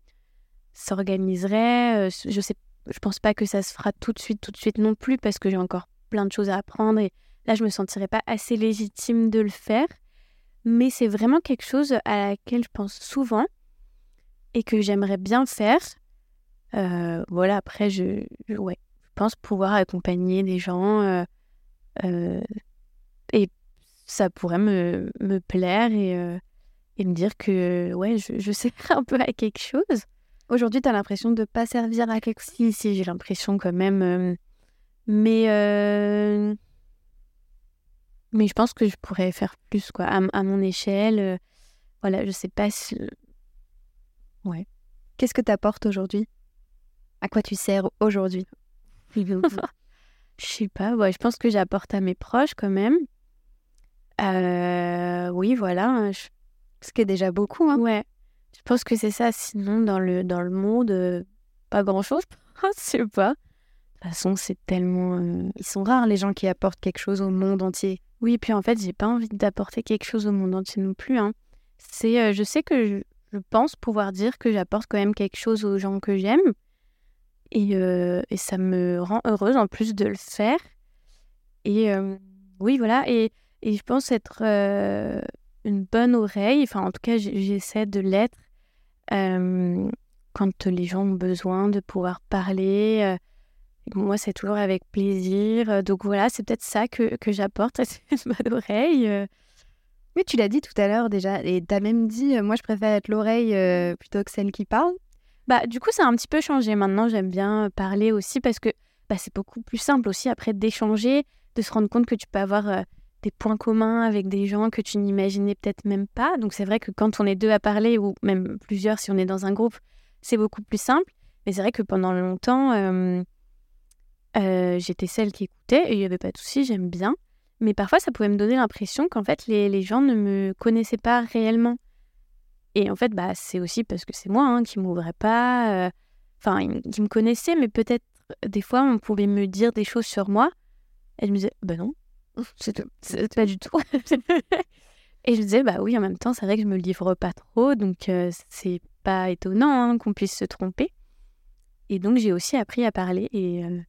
s'organiserait. Euh, je sais, je pense pas que ça se fera tout de suite, tout de suite non plus, parce que j'ai encore plein de choses à apprendre. Et là, je me sentirais pas assez légitime de le faire mais c'est vraiment quelque chose à laquelle je pense souvent et que j'aimerais bien faire. Euh, voilà, après, je, ouais, je pense pouvoir accompagner des gens ça pourrait me, me plaire et, et, me dire que ouais, je, je sers un peu à quelque chose.
Aujourd'hui, tu as l'impression de ne pas servir à quelque chose
Si, si, j'ai l'impression quand même. mais mais je pense que je pourrais faire plus, quoi, à, mon échelle. Euh, voilà, je sais pas si.
Ouais. Qu'est-ce que tu apportes aujourd'hui? À quoi tu sers aujourd'hui?
Je sais pas, ouais, je pense que j'apporte à mes proches quand même. Euh, oui, voilà. Hein,
Ce qui est déjà beaucoup. Hein.
Ouais. Je pense que c'est ça. Sinon, dans le, dans le monde, euh, pas grand-chose. je sais pas. De toute façon, c'est tellement.
Ils sont rares les gens qui apportent quelque chose au monde entier.
Oui, puis en fait, j'ai pas envie d'apporter quelque chose au monde entier non plus. Hein. C'est, euh, je sais que je, pense pouvoir dire que j'apporte quand même quelque chose aux gens que j'aime. Et, euh, et, ça me rend heureuse en plus de le faire. Et euh, oui, voilà. Et, et, je pense être une bonne oreille. Enfin, en tout cas, j'essaie de l'être quand les gens ont besoin de pouvoir parler moi, c'est toujours avec plaisir. Donc voilà, c'est peut-être ça que, que j'apporte à cette bonne oreille.
Oui, tu l'as dit tout à l'heure déjà, et tu as même dit, moi je préfère être l'oreille plutôt que celle qui parle.
Bah, du coup, ça a un petit peu changé. Maintenant, j'aime bien parler aussi parce que bah, c'est beaucoup plus simple aussi après d'échanger, de se rendre compte que tu peux avoir des points communs avec des gens que tu n'imaginais peut-être même pas. Donc c'est vrai que quand on est deux à parler, ou même plusieurs si on est dans un groupe, c'est beaucoup plus simple. Mais c'est vrai que pendant longtemps, euh, euh, j'étais celle qui écoutait et il n'y avait pas de souci, j'aime bien. Mais parfois, ça pouvait me donner l'impression qu'en fait, les, gens ne me connaissaient pas réellement. Et en fait, bah, c'est aussi parce que c'est moi hein, qui m'ouvrais pas, euh, enfin, qui me connaissait, mais peut-être des fois, on pouvait me dire des choses sur moi. Et je me disais, bah non, c'est pas du tout. et je disais, bah oui, en même temps, c'est vrai que je me livre pas trop, donc euh, c'est pas étonnant hein, qu'on puisse se tromper. Et donc, j'ai aussi appris à parler et euh,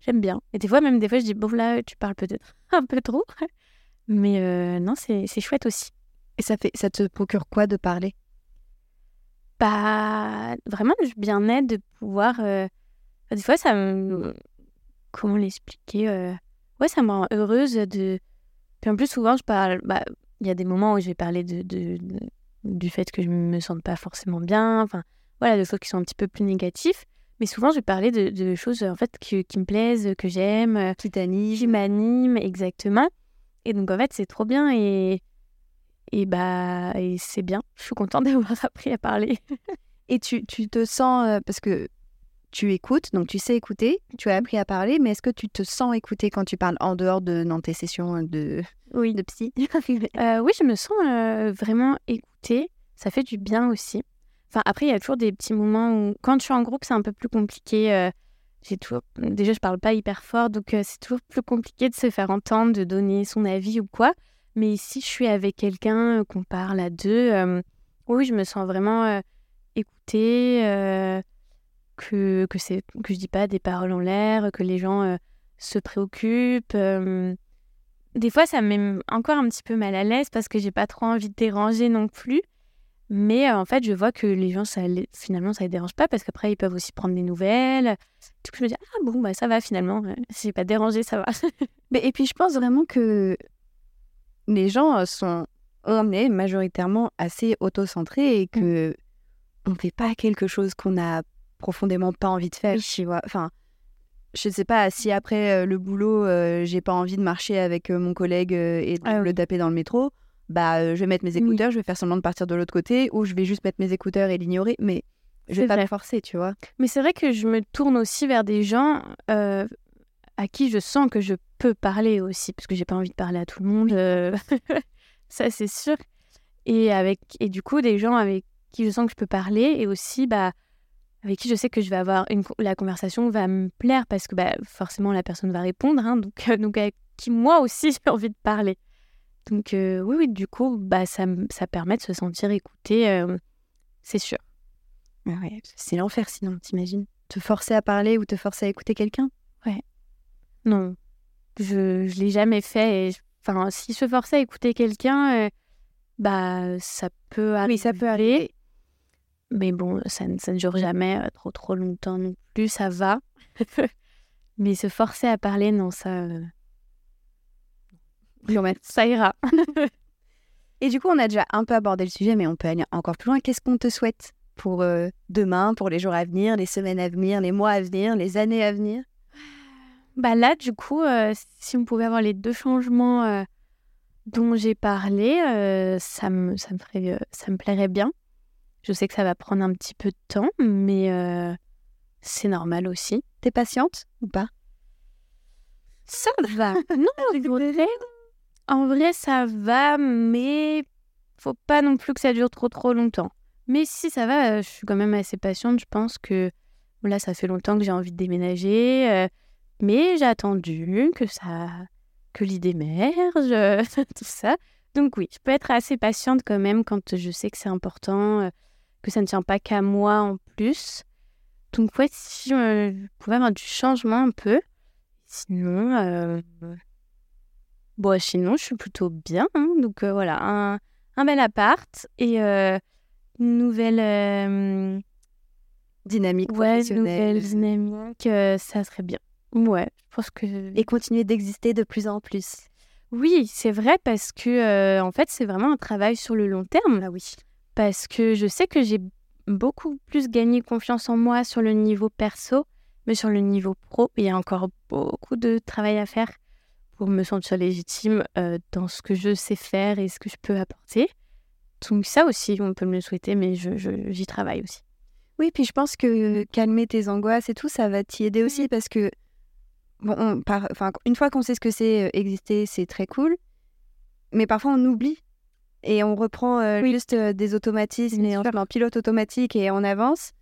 j'aime bien. Et des fois, même des fois, je dis, bon, là, tu parles peut-être un peu trop. Mais euh, non, c'est chouette aussi.
Et ça, fait, ça te procure quoi de parler?
Bah, vraiment du bien-être de pouvoir. Des fois, ça me. Comment l'expliquer ouais, ça me rend heureuse de. Puis en plus, souvent, je parle. Bah, il y a des moments où je vais parler de, de, du fait que je me sente pas forcément bien. Enfin, voilà, de choses qui sont un petit peu plus négatifs. Mais souvent, je vais parler de, de choses en fait qui, qui me plaisent, que j'aime,
qui t'animent,
qui m'animent, exactement. Et donc, en fait, c'est trop bien et, et, bah, et c'est bien. Je suis contente d'avoir appris à parler.
et tu, tu te sens, euh, parce que tu écoutes, donc tu sais écouter, tu as appris à parler, mais est-ce que tu te sens écouter quand tu parles en dehors de dans tes sessions euh, de,
oui.
de psy
euh, Oui, je me sens euh, vraiment écoutée. Ça fait du bien aussi. Enfin, après, il y a toujours des petits moments où, quand je suis en groupe, c'est un peu plus compliqué. j'ai toujours... Déjà, je parle pas hyper fort, donc c'est toujours plus compliqué de se faire entendre, de donner son avis ou quoi. Mais ici, je suis avec quelqu'un, qu'on parle à deux. oui, je me sens vraiment écoutée que, que, c'est, que je dis pas des paroles en l'air, que les gens euh, se préoccupent. Euh. Des fois, ça me met encore un petit peu mal à l'aise parce que j'ai pas trop envie de déranger non plus. Mais euh, en fait, je vois que les gens, ça, finalement, ça les dérange pas parce qu'après, ils peuvent aussi prendre des nouvelles. Du coup, je me dis, ah bon, bah, ça va finalement. Si j'ai pas dérangé, ça va.
Mais, et puis, je pense vraiment que les gens sont, on est majoritairement assez auto-centrés et mmh. que on fait pas quelque chose qu'on a profondément pas envie de faire, tu vois. Enfin, je sais pas si après euh, le boulot, euh, j'ai pas envie de marcher avec euh, mon collègue et de ah le taper dans le métro, bah je vais mettre mes écouteurs, je vais faire semblant de partir de l'autre côté ou je vais juste mettre mes écouteurs et l'ignorer, mais je vais pas me forcer, tu vois.
Mais c'est vrai que je me tourne aussi vers des gens à qui je sens que je peux parler aussi, parce que j'ai pas envie de parler à tout le monde, ça c'est sûr. Et avec et du coup des gens avec qui je sens que je peux parler et aussi bah avec qui je sais que je vais avoir une, la conversation va me plaire parce que bah, forcément la personne va répondre, hein, donc, euh, donc avec qui moi aussi j'ai envie de parler. Donc euh, oui, oui, du coup, bah, ça, ça permet de se sentir écouté, euh, c'est sûr.
Ah ouais, c'est l'enfer sinon, t'imagines Te forcer à parler ou te forcer à écouter quelqu'un?
Ouais. Non, je ne l'ai jamais fait. Et, enfin, si je forçais à écouter quelqu'un, bah ça peut arriver.
Oui, ça peut arriver.
Mais bon, ça, ne dure jamais euh, trop trop longtemps non plus, ça va. Mais se forcer à parler, non, ça. Euh, ça ira.
Et du coup, on a déjà un peu abordé le sujet, mais on peut aller encore plus loin. Qu'est-ce qu'on te souhaite pour euh, demain, pour les jours à venir, les semaines à venir, les mois à venir, les années à venir?
Bah là, du coup, si on pouvait avoir les deux changements dont j'ai parlé, ça, me, ça, me ferait, ça me plairait bien. Je sais que ça va prendre un petit peu de temps, mais euh, c'est normal aussi.
T'es patiente ou pas?
Ça va. non, en vrai, ça va, mais faut pas non plus que ça dure trop trop longtemps. Mais si ça va, euh, je suis quand même assez patiente. Je pense que là, ça fait longtemps que j'ai envie de déménager, euh, mais j'ai attendu que ça, que l'idée émerge, tout ça. Donc oui, je peux être assez patiente quand même quand je sais que c'est important que ça ne tient pas qu'à moi en plus. Donc ouais, si euh, je pouvais avoir du changement un peu. Sinon, euh, bon, sinon je suis plutôt bien. Hein. Donc euh, voilà, un, un, bel appart et une nouvelle
dynamique
ouais, nouvelle dynamique, ça serait bien. Ouais, je pense que
et continuer d'exister de plus en plus.
Oui, c'est vrai parce que en fait, c'est vraiment un travail sur le long terme.
Ah oui.
Parce que je sais que j'ai beaucoup plus gagné confiance en moi sur le niveau perso, mais sur le niveau pro, il y a encore beaucoup de travail à faire pour me sentir légitime dans ce que je sais faire et ce que je peux apporter. Donc ça aussi, on peut me le souhaiter, mais j'y je, travaille aussi.
Oui, puis je pense que calmer tes angoisses et tout, ça va t'y aider aussi parce que, bon, une fois qu'on sait ce que c'est exister, c'est très cool, mais parfois on oublie et on reprend juste des automatismes et on en pilote automatique et on avance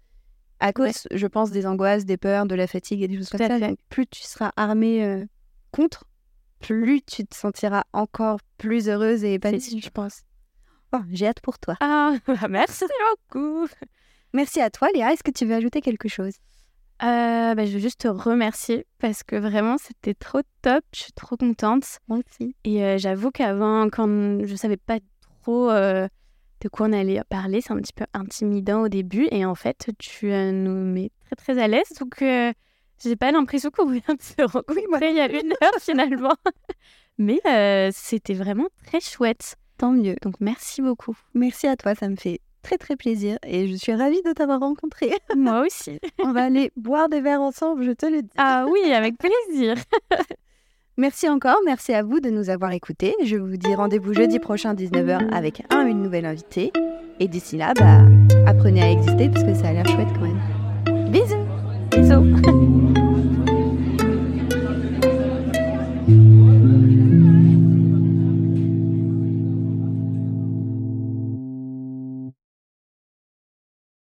à cause, je pense, des angoisses, des peurs, de la fatigue et des choses comme ça. plus tu seras armé contre, plus tu te sentiras encore plus heureuse et épanouie, je pense. Oh, j'ai hâte pour toi.
Ah, bah, merci beaucoup.
Merci à toi, Léa. Est-ce que tu veux ajouter quelque chose?
Euh, bah, Je veux juste te remercier parce que vraiment, c'était trop top. Je suis trop contente.
Merci.
Et euh, j'avoue qu'avant, quand je savais pas trop euh, de quoi on allait parler, c'est un petit peu intimidant au début. Et en fait, tu nous mets très, très à l'aise. Donc, j'ai pas l'impression qu'on vient de se rencontrer il y a une heure finalement. Mais c'était vraiment très chouette.
Tant mieux.
Donc merci beaucoup.
Merci à toi, ça me fait très très plaisir et je suis ravie de t'avoir rencontré.
Moi aussi.
On va aller boire des verres ensemble, je te le dis.
Ah oui, avec plaisir.
Merci encore, merci à vous de nous avoir écoutés. Je vous dis rendez-vous jeudi prochain 19h avec un une nouvelle invitée. Et d'ici là, bah, apprenez à exister parce que ça a l'air chouette quand même. Bisous
Bisous